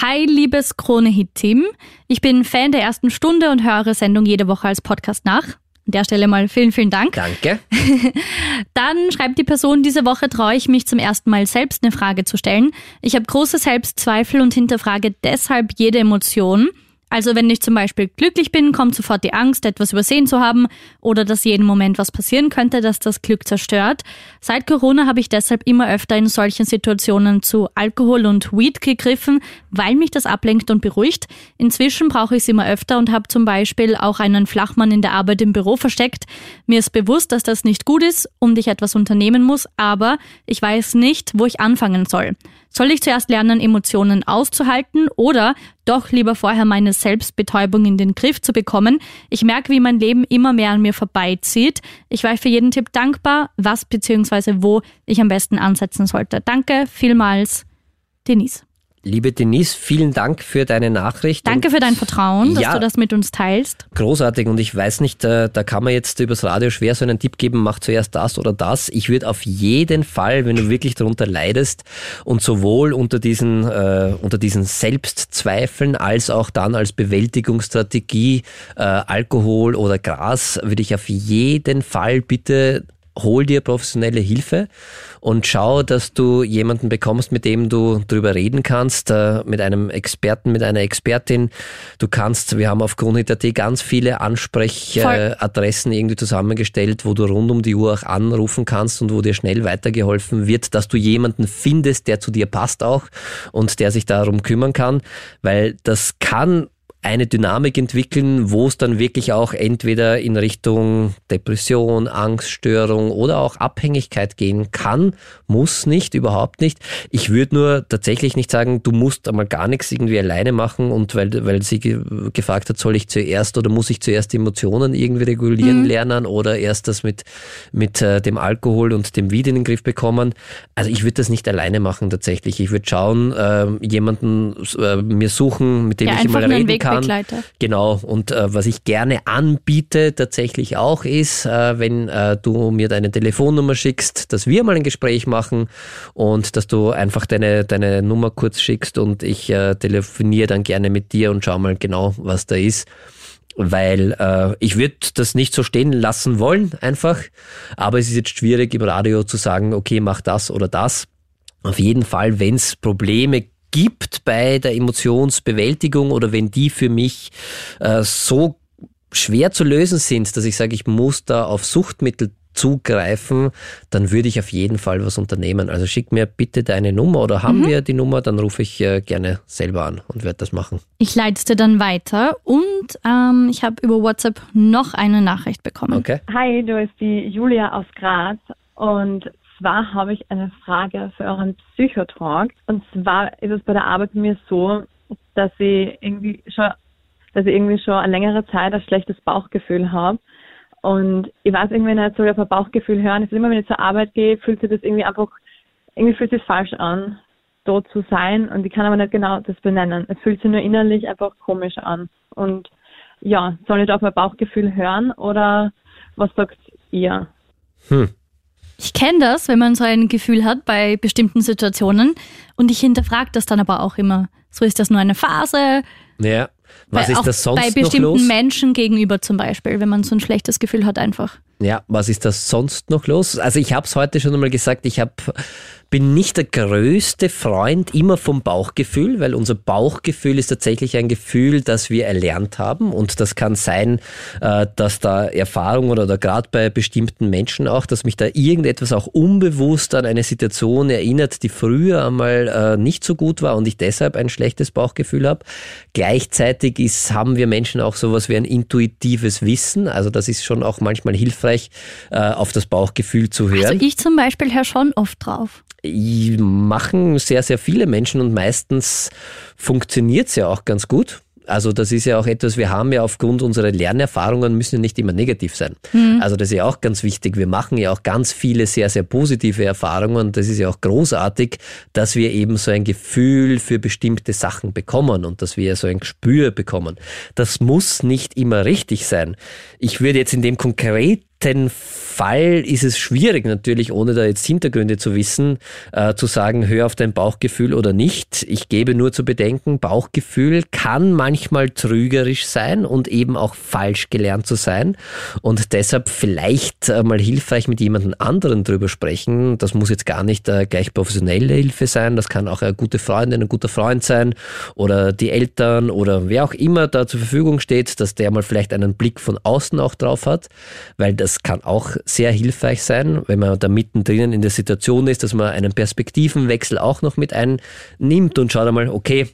S3: Hi, liebes Krone-Hit-Team. Ich bin Fan der ersten Stunde und höre Sendung jede Woche als Podcast nach. An der Stelle mal vielen, vielen Dank.
S1: Danke.
S3: Dann schreibt die Person, diese Woche traue ich mich zum ersten Mal selbst eine Frage zu stellen. Ich habe große Selbstzweifel und hinterfrage deshalb jede Emotion. Also wenn ich zum Beispiel glücklich bin, kommt sofort die Angst, etwas übersehen zu haben oder dass jeden Moment was passieren könnte, das das Glück zerstört. Seit Corona habe ich deshalb immer öfter in solchen Situationen zu Alkohol und Weed gegriffen, weil mich das ablenkt und beruhigt. Inzwischen brauche ich es immer öfter und habe zum Beispiel auch einen Flachmann in der Arbeit im Büro versteckt. Mir ist bewusst, dass das nicht gut ist und ich etwas unternehmen muss, aber ich weiß nicht, wo ich anfangen soll. Soll ich zuerst lernen, Emotionen auszuhalten oder doch lieber vorher meine Selbstbetäubung in den Griff zu bekommen? Ich merke, wie mein Leben immer mehr an mir vorbeizieht. Ich war für jeden Tipp dankbar, was bzw. wo ich am besten ansetzen sollte. Danke vielmals, Denise.
S1: Liebe Denise, vielen Dank für deine Nachricht.
S3: Danke für dein Vertrauen, dass
S1: Ja.
S3: du das mit uns teilst.
S1: Großartig und ich weiß nicht, äh, da kann man jetzt übers Radio schwer so einen Tipp geben, mach zuerst das oder das. Ich würde auf jeden Fall, wenn du wirklich darunter leidest und sowohl unter diesen, äh, unter diesen Selbstzweifeln als auch dann als Bewältigungsstrategie äh, Alkohol oder Gras, würde ich auf jeden Fall bitte hol dir professionelle Hilfe und schau, dass du jemanden bekommst, mit dem du drüber reden kannst, äh, mit einem Experten, mit einer Expertin. Du kannst, wir haben auf Kronhit.at ganz viele Ansprechadressen irgendwie zusammengestellt, wo du rund um die Uhr auch anrufen kannst und wo dir schnell weitergeholfen wird, dass du jemanden findest, der zu dir passt auch und der sich darum kümmern kann, weil das kann eine Dynamik entwickeln, wo es dann wirklich auch entweder in Richtung Depression, Angststörung oder auch Abhängigkeit gehen kann, muss nicht, überhaupt nicht. Ich würde nur tatsächlich nicht sagen, du musst einmal gar nichts irgendwie alleine machen und weil, weil sie ge gefragt hat, soll ich zuerst oder muss ich zuerst Emotionen irgendwie regulieren lernen oder erst das mit, mit äh, dem Alkohol und dem Weed in den Griff bekommen. Also ich würde das nicht alleine machen tatsächlich. Ich würde schauen, ähm, jemanden äh, mir suchen, mit dem
S3: Ja,
S1: ich mal reden kann.
S3: Wegbegleiter.
S1: Genau. Und äh, was ich gerne anbiete tatsächlich auch ist, äh, wenn äh, du mir deine Telefonnummer schickst, dass wir mal ein Gespräch machen und dass du einfach deine, deine Nummer kurz schickst und ich äh, telefoniere dann gerne mit dir und schau mal genau, was da ist. Weil äh, ich würde das nicht so stehen lassen wollen, einfach. Aber es ist jetzt schwierig im Radio zu sagen, okay, mach das oder das. Auf jeden Fall, wenn es Probleme gibt bei der Emotionsbewältigung oder wenn die für mich äh, so schwer zu lösen sind, dass ich sage, ich muss da auf Suchtmittel zugreifen, dann würde ich auf jeden Fall was unternehmen. Also schick mir bitte deine Nummer oder haben wir die Nummer, dann rufe ich äh, gerne selber an und werde das machen.
S3: Ich leite es dir dann weiter und ähm, ich habe über WhatsApp noch eine Nachricht bekommen.
S1: Okay?
S6: Hi, du bist die Julia aus Graz und zwar habe ich eine Frage für euren Psychotalk. Und zwar ist es bei der Arbeit bei mir so, dass ich irgendwie schon, dass ich irgendwie schon eine längere Zeit ein schlechtes Bauchgefühl habe. Und ich weiß irgendwie nicht, soll ich auf ein Bauchgefühl hören. Es ist immer, wenn ich zur Arbeit gehe, fühlt sich das irgendwie einfach, irgendwie fühlt sich falsch an, dort zu sein. Und ich kann aber nicht genau das benennen. Es fühlt sich nur innerlich einfach komisch an. Und ja, soll ich da auf mein Bauchgefühl hören oder was sagt ihr?
S1: Hm.
S3: Ich kenne das, wenn man so ein Gefühl hat bei bestimmten Situationen und ich hinterfrage das dann aber auch immer. So ist das nur eine Phase.
S1: Ja. Was
S3: bei,
S1: ist das sonst
S3: bei
S1: noch
S3: bestimmten
S1: los?
S3: Menschen gegenüber zum Beispiel, wenn man so ein schlechtes Gefühl hat einfach.
S1: Ja, was ist das sonst noch los? Also ich habe es heute schon einmal gesagt, ich hab, bin nicht der größte Freund immer vom Bauchgefühl, weil unser Bauchgefühl ist tatsächlich ein Gefühl, das wir erlernt haben und das kann sein, äh, dass da Erfahrung oder, oder gerade bei bestimmten Menschen auch, dass mich da irgendetwas auch unbewusst an eine Situation erinnert, die früher einmal äh, nicht so gut war und ich deshalb ein schlechtes Bauchgefühl habe. Gleichzeitig ist, haben wir Menschen auch sowas wie ein intuitives Wissen, also das ist schon auch manchmal hilfreich, äh, auf das Bauchgefühl zu hören
S3: Also ich zum Beispiel höre schon oft drauf.
S1: Machen sehr, sehr viele Menschen und meistens funktioniert's ja auch ganz gut. Also das ist ja auch etwas, wir haben ja aufgrund unserer Lernerfahrungen müssen ja nicht immer negativ sein. Also das ist ja auch ganz wichtig. Wir machen ja auch ganz viele sehr, sehr positive Erfahrungen. Das ist ja auch großartig, dass wir eben so ein Gefühl für bestimmte Sachen bekommen und dass wir so ein Gespür bekommen. Das muss nicht immer richtig sein. Ich würde jetzt in dem konkreten Fall ist es schwierig natürlich, ohne da jetzt Hintergründe zu wissen, äh, zu sagen, hör auf dein Bauchgefühl oder nicht. Ich gebe nur zu bedenken, Bauchgefühl kann manchmal trügerisch sein und eben auch falsch gelernt zu sein und deshalb vielleicht äh, mal hilfreich mit jemandem anderen drüber sprechen. Das muss jetzt gar nicht äh, gleich professionelle Hilfe sein, das kann auch eine gute Freundin, ein guter Freund sein oder die Eltern oder wer auch immer da zur Verfügung steht, dass der mal vielleicht einen Blick von außen auch drauf hat, weil das kann auch sehr hilfreich sein, wenn man da mittendrin in der Situation ist, dass man einen Perspektivenwechsel auch noch mit einnimmt und schaut einmal, okay,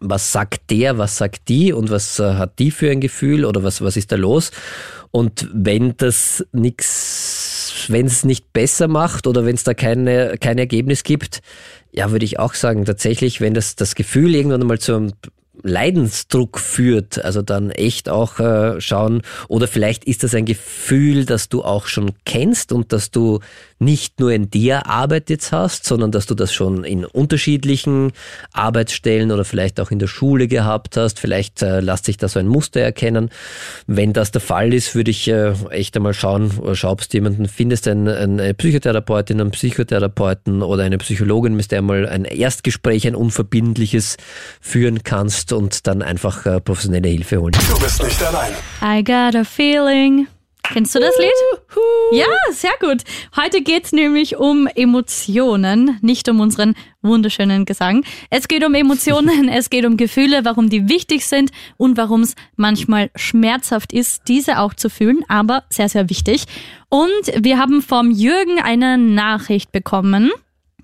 S1: was sagt der, was sagt die und was äh, hat die für ein Gefühl oder was, was ist da los? Und wenn das nichts, wenn es nicht besser macht oder wenn es da keine, kein Ergebnis gibt, ja, würde ich auch sagen, tatsächlich, wenn das, das Gefühl irgendwann mal zu einem Leidensdruck führt, also dann echt auch äh, schauen, oder vielleicht ist das ein Gefühl, das du auch schon kennst und dass du nicht nur in der Arbeit jetzt hast, sondern dass du das schon in unterschiedlichen Arbeitsstellen oder vielleicht auch in der Schule gehabt hast. Vielleicht äh, lässt sich da so ein Muster erkennen. Wenn das der Fall ist, würde ich äh, echt einmal schauen, schau, ob du jemanden findest, einen, eine Psychotherapeutin, einen Psychotherapeuten oder eine Psychologin, mit der mal ein Erstgespräch, ein unverbindliches führen kannst und dann einfach äh, professionelle Hilfe holen.
S2: Du bist nicht allein.
S3: I got a feeling. Kennst du das Lied? Ja, sehr gut. Heute geht's nämlich um Emotionen, nicht um unseren wunderschönen Gesang. Es geht um Emotionen, es geht um Gefühle, warum die wichtig sind und warum es manchmal schmerzhaft ist, diese auch zu fühlen, aber sehr, sehr wichtig. Und wir haben vom Jürgen eine Nachricht bekommen.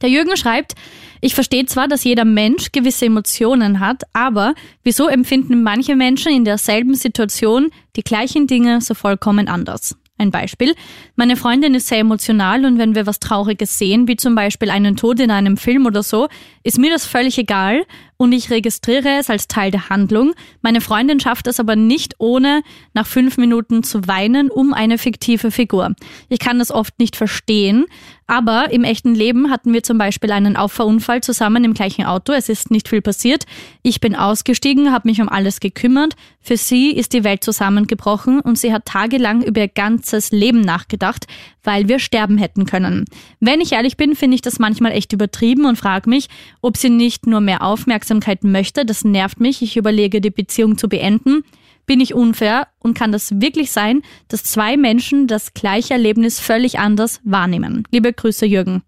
S3: Der Jürgen schreibt, ich verstehe zwar, dass jeder Mensch gewisse Emotionen hat, aber wieso empfinden manche Menschen in derselben Situation die gleichen Dinge so vollkommen anders? Ein Beispiel. Meine Freundin ist sehr emotional und wenn wir was Trauriges sehen, wie zum Beispiel einen Tod in einem Film oder so, ist mir das völlig egal und ich registriere es als Teil der Handlung. Meine Freundin schafft es aber nicht ohne nach fünf Minuten zu weinen um eine fiktive Figur. Ich kann das oft nicht verstehen, aber im echten Leben hatten wir zum Beispiel einen Auffahrunfall zusammen im gleichen Auto. Es ist nicht viel passiert. Ich bin ausgestiegen, habe mich um alles gekümmert. Für sie ist die Welt zusammengebrochen und sie hat tagelang über ihr ganzes Leben nachgedacht, weil wir sterben hätten können. Wenn ich ehrlich bin, finde ich das manchmal echt übertrieben und frage mich, ob sie nicht nur mehr Aufmerksamkeit möchte. Das nervt mich. Ich überlege, die Beziehung zu beenden. Bin ich unfair und kann das wirklich sein, dass zwei Menschen das gleiche Erlebnis völlig anders wahrnehmen? Liebe Grüße, Jürgen.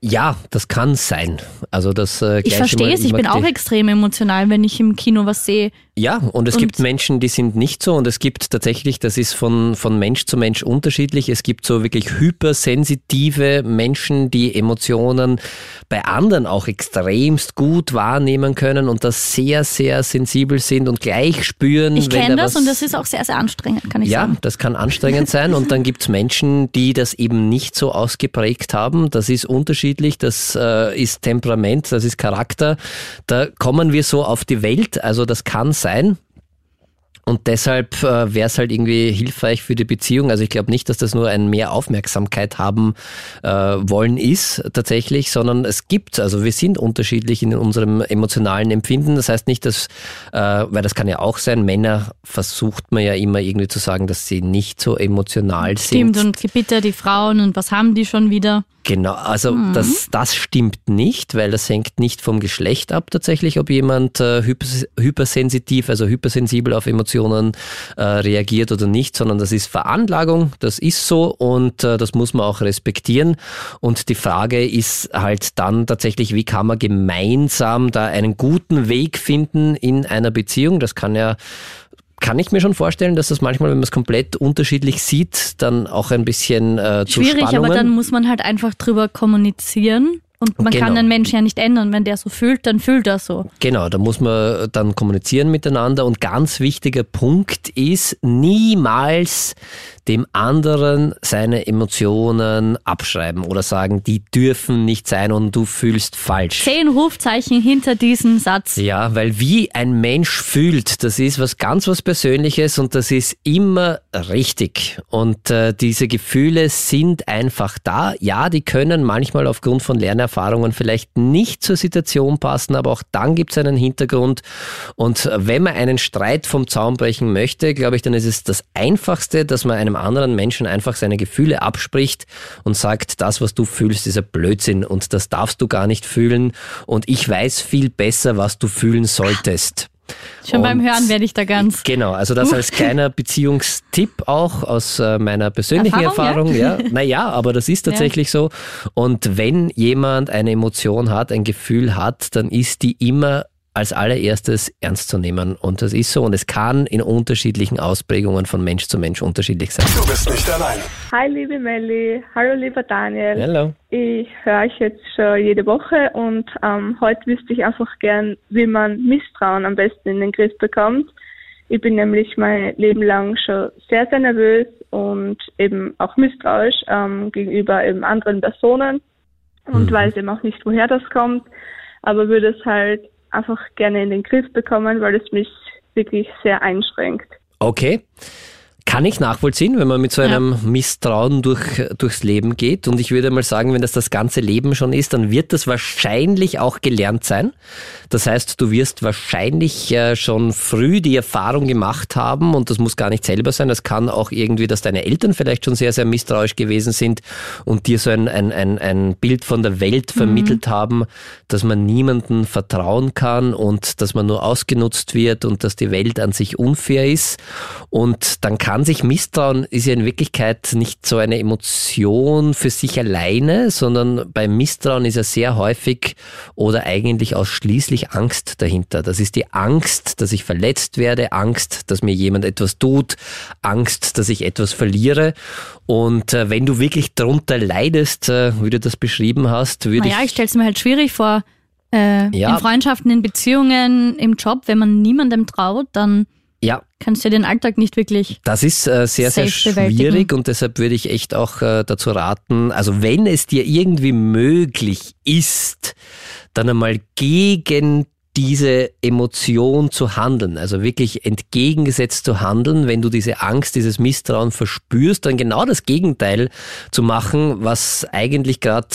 S1: Ja, das kann sein. Also das äh,
S3: Ich verstehe es, ich bin auch extrem emotional, wenn ich im Kino was sehe.
S1: Ja, und es
S3: Und-
S1: gibt Menschen, die sind nicht so und es gibt tatsächlich, das ist von, von Mensch zu Mensch unterschiedlich. Es gibt so wirklich hypersensitive Menschen, die Emotionen bei anderen auch extremst gut wahrnehmen können und das sehr, sehr sensibel sind und gleich spüren.
S3: Ich kenne
S1: da
S3: das und das ist auch sehr, sehr anstrengend, kann ich
S1: ja,
S3: sagen.
S1: das kann anstrengend sein und dann gibt's Menschen, die das eben nicht so ausgeprägt haben. Das ist unterschiedlich, das äh, ist Temperament, das ist Charakter. Da kommen wir so auf die Welt, also das kann sein. Then. Und deshalb äh, wäre es halt irgendwie hilfreich für die Beziehung. Also ich glaube nicht, dass das nur ein mehr Aufmerksamkeit haben äh, wollen ist tatsächlich, sondern es gibt, also wir sind unterschiedlich in unserem emotionalen Empfinden. Das heißt nicht, dass, äh, weil das kann ja auch sein, Männer versucht man ja immer irgendwie zu sagen, dass sie nicht so emotional
S3: Stimmt,
S1: sind.
S3: und bitte die Frauen und was haben die schon wieder?
S1: Genau, also das, das stimmt nicht, weil das hängt nicht vom Geschlecht ab tatsächlich, ob jemand äh, hypers hypersensitiv, also hypersensibel auf Emotionen äh, reagiert oder nicht, sondern das ist Veranlagung, das ist so und äh, das muss man auch respektieren. Und die Frage ist halt dann tatsächlich, wie kann man gemeinsam da einen guten Weg finden in einer Beziehung? Das kann ja kann ich mir schon vorstellen, dass das manchmal, wenn man es komplett unterschiedlich sieht, dann auch ein bisschen äh, zu
S3: Schwierig,
S1: Spannungen.
S3: aber dann muss man halt einfach drüber kommunizieren. Und man
S1: Genau.
S3: kann den Menschen ja nicht ändern. Wenn der so fühlt, dann fühlt er so.
S1: Genau, da muss man dann kommunizieren miteinander und ganz wichtiger Punkt ist, niemals dem anderen seine Emotionen abschreiben oder sagen, die dürfen nicht sein und du fühlst falsch.
S3: Zehn Rufzeichen hinter diesem Satz.
S1: Ja, weil wie ein Mensch fühlt, das ist was ganz was Persönliches und das ist immer richtig. Und äh, diese Gefühle sind einfach da. Ja, die können manchmal aufgrund von Lernerfahrungen vielleicht nicht zur Situation passen, aber auch dann gibt es einen Hintergrund. Und wenn man einen Streit vom Zaun brechen möchte, glaube ich, dann ist es das Einfachste, dass man einem anderen Menschen einfach seine Gefühle abspricht und sagt, das, was du fühlst, ist ein Blödsinn und das darfst du gar nicht fühlen und ich weiß viel besser, was du fühlen solltest.
S3: Schon beim
S1: Und-
S3: Hören werde ich da ganz.
S1: Genau, also das als kleiner Beziehungstipp auch aus äh, meiner persönlichen
S3: Erfahrung,
S1: Erfahrung. ja. Naja, aber das ist tatsächlich so. Und wenn jemand eine Emotion hat, ein Gefühl hat, dann ist die immer als allererstes ernst zu nehmen. Und das ist so. Und es kann in unterschiedlichen Ausprägungen von Mensch zu Mensch unterschiedlich sein.
S2: Du bist nicht allein.
S7: Hi, liebe Melli. Hallo, lieber Daniel.
S1: Hello.
S7: Ich höre euch jetzt schon jede Woche und ähm, heute wüsste ich einfach gern, wie man Misstrauen am besten in den Griff bekommt. Ich bin nämlich mein Leben lang schon sehr, sehr nervös und eben auch misstrauisch ähm, gegenüber eben anderen Personen und weiß eben auch nicht, woher das kommt, aber würde es halt einfach gerne in den Griff bekommen, weil es mich wirklich sehr einschränkt.
S1: Okay. Kann ich nachvollziehen, wenn man mit so einem Misstrauen durch, durchs Leben geht. Und ich würde mal sagen, wenn das das ganze Leben schon ist, dann wird das wahrscheinlich auch gelernt sein. Das heißt, du wirst wahrscheinlich äh, schon früh die Erfahrung gemacht haben, und das muss gar nicht selber sein, das kann auch irgendwie, dass deine Eltern vielleicht schon sehr, sehr misstrauisch gewesen sind und dir so ein, ein, ein, ein Bild von der Welt vermittelt haben, dass man niemandem vertrauen kann und dass man nur ausgenutzt wird und dass die Welt an sich unfair ist. Und dann kann sich Misstrauen, ist ja in Wirklichkeit nicht so eine Emotion für sich alleine, sondern beim Misstrauen ist ja sehr häufig oder eigentlich ausschließlich Angst dahinter. Das ist die Angst, dass ich verletzt werde, Angst, dass mir jemand etwas tut, Angst, dass ich etwas verliere. Und äh, wenn du wirklich darunter leidest, äh, wie du das beschrieben hast, würde
S3: Naja, ich
S1: ich
S3: stelle es mir halt schwierig vor. Äh,
S1: Ja.
S3: In Freundschaften, in Beziehungen, im Job, wenn man niemandem traut, dann
S1: ja,
S3: kannst du ja den Alltag nicht wirklich.
S1: Das ist äh, sehr, sehr schwierig und deshalb würde ich echt auch äh, dazu raten, also wenn es dir irgendwie möglich ist, dann einmal gegen diese Emotion zu handeln, also wirklich entgegengesetzt zu handeln, wenn du diese Angst, dieses Misstrauen verspürst, dann genau das Gegenteil zu machen, was eigentlich gerade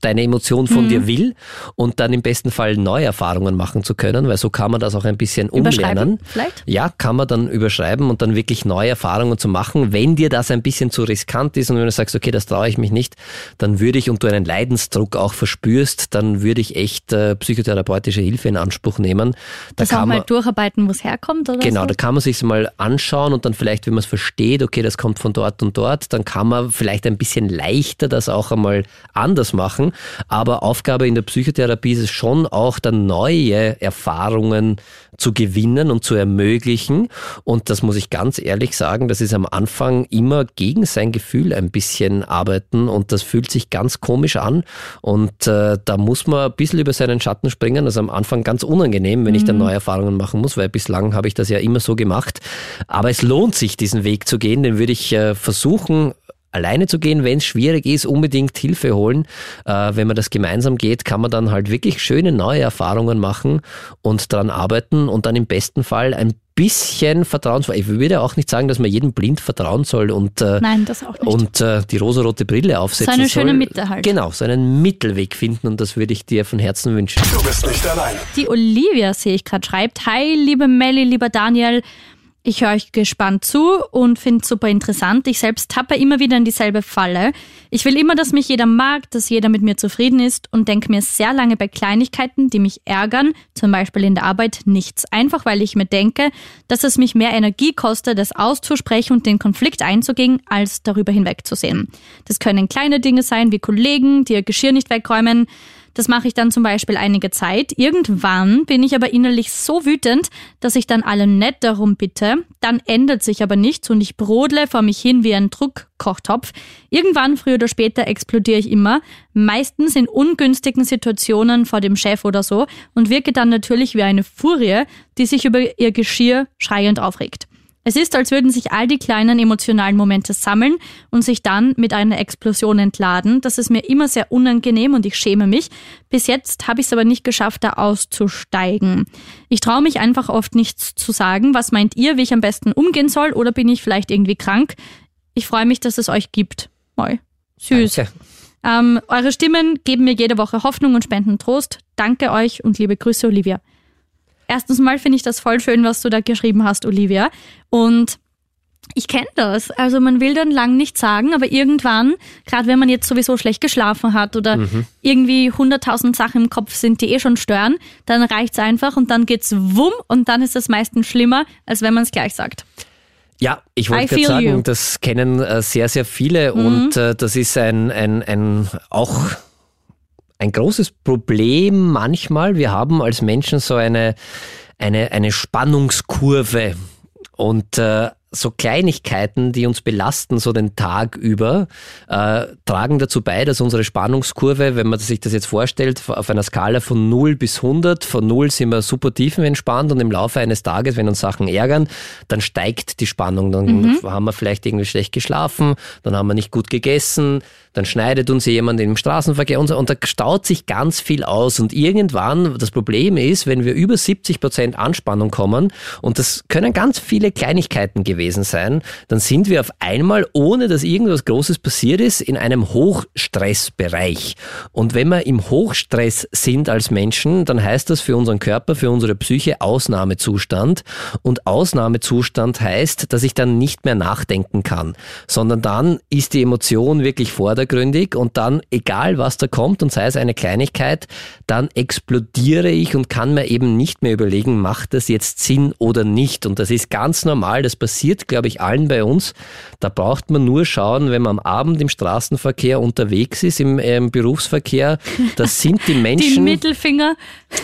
S1: deine Emotion von dir will und dann im besten Fall neue Erfahrungen machen zu können, weil so kann man das auch ein bisschen
S3: Überschreiben,
S1: umlernen.
S3: vielleicht?
S1: Ja, kann man dann überschreiben und dann wirklich neue Erfahrungen zu machen. Wenn dir das ein bisschen zu riskant ist und wenn du sagst, okay, das traue ich mich nicht, dann würde ich und du einen Leidensdruck auch verspürst, dann würde ich echt äh, psychotherapeutische Hilfe in Anspruch nehmen. Da
S3: Das auch
S1: kann
S3: mal
S1: man,
S3: durcharbeiten, wo es herkommt oder
S1: Genau,
S3: so?
S1: da kann man sich mal anschauen und dann vielleicht, wenn man es versteht, okay, das kommt von dort und dort, dann kann man vielleicht ein bisschen leichter das auch einmal anders machen. Aber Aufgabe in der Psychotherapie ist es schon auch, dann neue Erfahrungen zu gewinnen und zu ermöglichen. Und das muss ich ganz ehrlich sagen, das ist am Anfang immer gegen sein Gefühl ein bisschen arbeiten und das fühlt sich ganz komisch an. Und äh, da muss man ein bisschen über seinen Schatten springen. Ist am Anfang ganz unangenehm, wenn ich dann neue Erfahrungen machen muss, weil bislang habe ich das ja immer so gemacht. Aber es lohnt sich, diesen Weg zu gehen, den würde ich äh, versuchen, alleine zu gehen, wenn es schwierig ist, unbedingt Hilfe holen. Äh, wenn man das gemeinsam geht, kann man dann halt wirklich schöne neue Erfahrungen machen und daran arbeiten und dann im besten Fall ein bisschen vertrauensvoll. Ich würde auch nicht sagen, dass man jedem blind vertrauen soll und äh,
S3: Nein, das auch nicht.
S1: und äh, die rosarote Brille aufsetzen
S3: So eine
S1: soll.
S3: schöne Mitte halt.
S1: Genau, so einen Mittelweg finden und das würde ich dir von Herzen wünschen.
S2: Du bist nicht allein.
S3: Die Olivia, sehe ich gerade, schreibt, Hi, liebe Melli, lieber Daniel. Ich höre euch gespannt zu und finde es super interessant. Ich selbst tappe immer wieder in dieselbe Falle. Ich will immer, dass mich jeder mag, dass jeder mit mir zufrieden ist und denke mir sehr lange bei Kleinigkeiten, die mich ärgern, zum Beispiel in der Arbeit, nichts. Einfach weil ich mir denke, dass es mich mehr Energie kostet, das auszusprechen und den Konflikt einzugehen, als darüber hinwegzusehen. Das können kleine Dinge sein, wie Kollegen, die ihr Geschirr nicht wegräumen, Das mache ich dann zum Beispiel einige Zeit. Irgendwann bin ich aber innerlich so wütend, dass ich dann alle nett darum bitte. Dann ändert sich aber nichts und ich brodle vor mich hin wie ein Druckkochtopf. Irgendwann, früher oder später, explodiere ich immer. Meistens in ungünstigen Situationen vor dem Chef oder so und wirke dann natürlich wie eine Furie, die sich über ihr Geschirr schreiend aufregt. Es ist, als würden sich all die kleinen emotionalen Momente sammeln und sich dann mit einer Explosion entladen. Das ist mir immer sehr unangenehm und ich schäme mich. Bis jetzt habe ich es aber nicht geschafft, da auszusteigen. Ich traue mich einfach oft nichts zu sagen. Was meint ihr, wie ich am besten umgehen soll? Oder bin ich vielleicht irgendwie krank? Ich freue mich, dass es euch gibt. Moi. Süß. Ähm, eure Stimmen geben mir jede Woche Hoffnung und spenden Trost. Danke euch und liebe Grüße, Olivia. Erstens mal finde ich das voll schön, was du da geschrieben hast, Olivia. Und ich kenne das. Also man will dann lang nicht sagen, aber irgendwann, gerade wenn man jetzt sowieso schlecht geschlafen hat oder mhm. irgendwie hunderttausend Sachen im Kopf sind, die eh schon stören, dann reicht's einfach und dann geht's wumm und dann ist es meistens schlimmer, als wenn man es gleich sagt.
S1: Ja, ich wollte gerade sagen, you. das kennen äh, sehr, sehr viele mhm. und äh, das ist ein, ein, ein auch ein großes Problem manchmal. Wir haben als Menschen so eine, eine, eine Spannungskurve und äh, so Kleinigkeiten, die uns belasten, so den Tag über, äh, tragen dazu bei, dass unsere Spannungskurve, wenn man sich das jetzt vorstellt, auf einer Skala von 0 bis 100, von 0 sind wir super tiefenentspannt und im Laufe eines Tages, wenn uns Sachen ärgern, dann steigt die Spannung. Dann mhm. haben wir vielleicht irgendwie schlecht geschlafen, dann haben wir nicht gut gegessen, dann schneidet uns jemand im Straßenverkehr und so, und da staut sich ganz viel aus und irgendwann, das Problem ist, wenn wir über 70 Prozent Anspannung kommen und das können ganz viele Kleinigkeiten gewesen sein, dann sind wir auf einmal, ohne dass irgendwas Großes passiert ist, in einem Hochstressbereich. Und wenn wir im Hochstress sind als Menschen, dann heißt das für unseren Körper, für unsere Psyche Ausnahmezustand. Und Ausnahmezustand heißt, dass ich dann nicht mehr nachdenken kann, sondern dann ist die Emotion wirklich vordergründig und dann, egal was da kommt und sei es eine Kleinigkeit, dann explodiere ich und kann mir eben nicht mehr überlegen, macht das jetzt Sinn oder nicht. Und das ist ganz normal, das passiert passiert, glaube ich, allen bei uns. Da braucht man nur schauen, wenn man am Abend im Straßenverkehr unterwegs ist, im, äh, im Berufsverkehr, das sind die Menschen.
S3: Die Mittelfinger.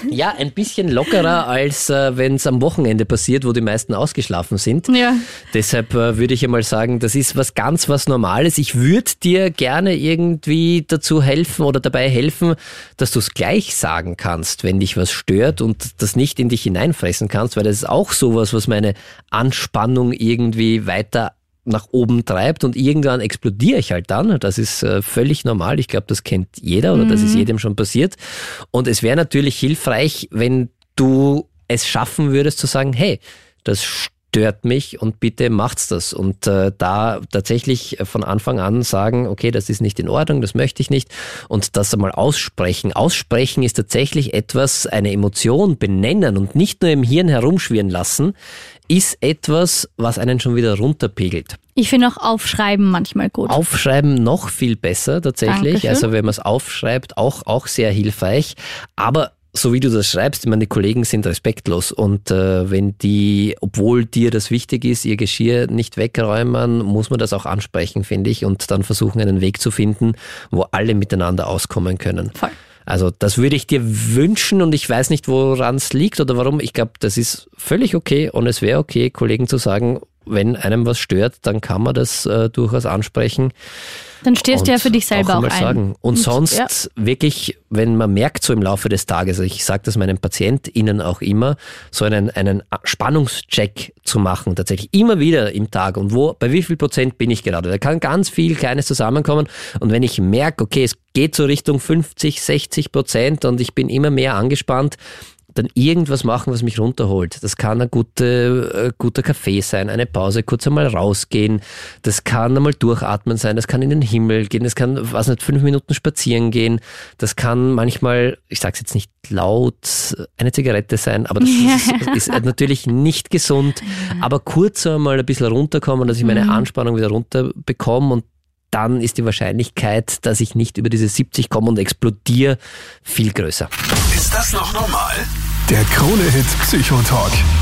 S1: Ja, ein bisschen lockerer, als äh, wenn es am Wochenende passiert, wo die meisten ausgeschlafen sind.
S3: Ja.
S1: Deshalb äh, würde ich einmal sagen, das ist was ganz was Normales. Ich würde dir gerne irgendwie dazu helfen oder dabei helfen, dass du es gleich sagen kannst, wenn dich was stört und das nicht in dich hineinfressen kannst, weil das ist auch sowas, was meine Anspannung irgendwie irgendwie weiter nach oben treibt und irgendwann explodiere ich halt dann. Das ist äh, völlig normal. Ich glaube, das kennt jeder oder mhm. das ist mhm. jedem schon passiert. Und es wäre natürlich hilfreich, wenn du es schaffen würdest zu sagen, hey, das stört mich und bitte macht's das. Und äh, da tatsächlich von Anfang an sagen, okay, das ist nicht in Ordnung, das möchte ich nicht. Und das einmal aussprechen. Aussprechen ist tatsächlich etwas, eine Emotion benennen und nicht nur im Hirn herumschwirren lassen, ist etwas, was einen schon wieder runterpegelt.
S3: Ich finde auch Aufschreiben manchmal gut.
S1: Aufschreiben noch viel besser tatsächlich. Dankeschön. Also wenn man es aufschreibt, auch, auch sehr hilfreich. Aber so wie du das schreibst, meine Kollegen sind respektlos und äh, wenn die, obwohl dir das wichtig ist, ihr Geschirr nicht wegräumen, muss man das auch ansprechen, finde ich, und dann versuchen, einen Weg zu finden, wo alle miteinander auskommen können.
S3: Voll.
S1: Also das würde ich dir wünschen und ich weiß nicht, woran es liegt oder warum. Ich glaube, das ist völlig okay und es wäre okay, Kollegen zu sagen, wenn einem was stört, dann kann man das äh, durchaus ansprechen.
S3: Dann stehst du ja für dich selber auch, auch ein.
S1: Sagen. Und, und sonst ja. wirklich, wenn man merkt so im Laufe des Tages, ich sage das meinen PatientInnen auch immer, so einen, einen Spannungscheck zu machen, tatsächlich immer wieder im Tag und wo, bei wie viel Prozent bin ich gerade. Da kann ganz viel Kleines zusammenkommen und wenn ich merke, okay, es geht so Richtung 50, 60 Prozent und ich bin immer mehr angespannt, dann irgendwas machen, was mich runterholt. Das kann ein guter, äh, guter Kaffee sein, eine Pause, kurz einmal rausgehen. Das kann einmal durchatmen sein, das kann in den Himmel gehen, das kann, was nicht, fünf Minuten spazieren gehen. Das kann manchmal, ich sage es jetzt nicht laut, eine Zigarette sein, aber das ja. ist, ist, natürlich nicht gesund. Aber kurz einmal ein bisschen runterkommen, dass ich meine mhm. Anspannung wieder runterbekomme und dann ist die Wahrscheinlichkeit, dass ich nicht über diese 70 komme und explodiere, viel größer.
S2: Ist das noch normal? Der Krone-Hit Psychotalk.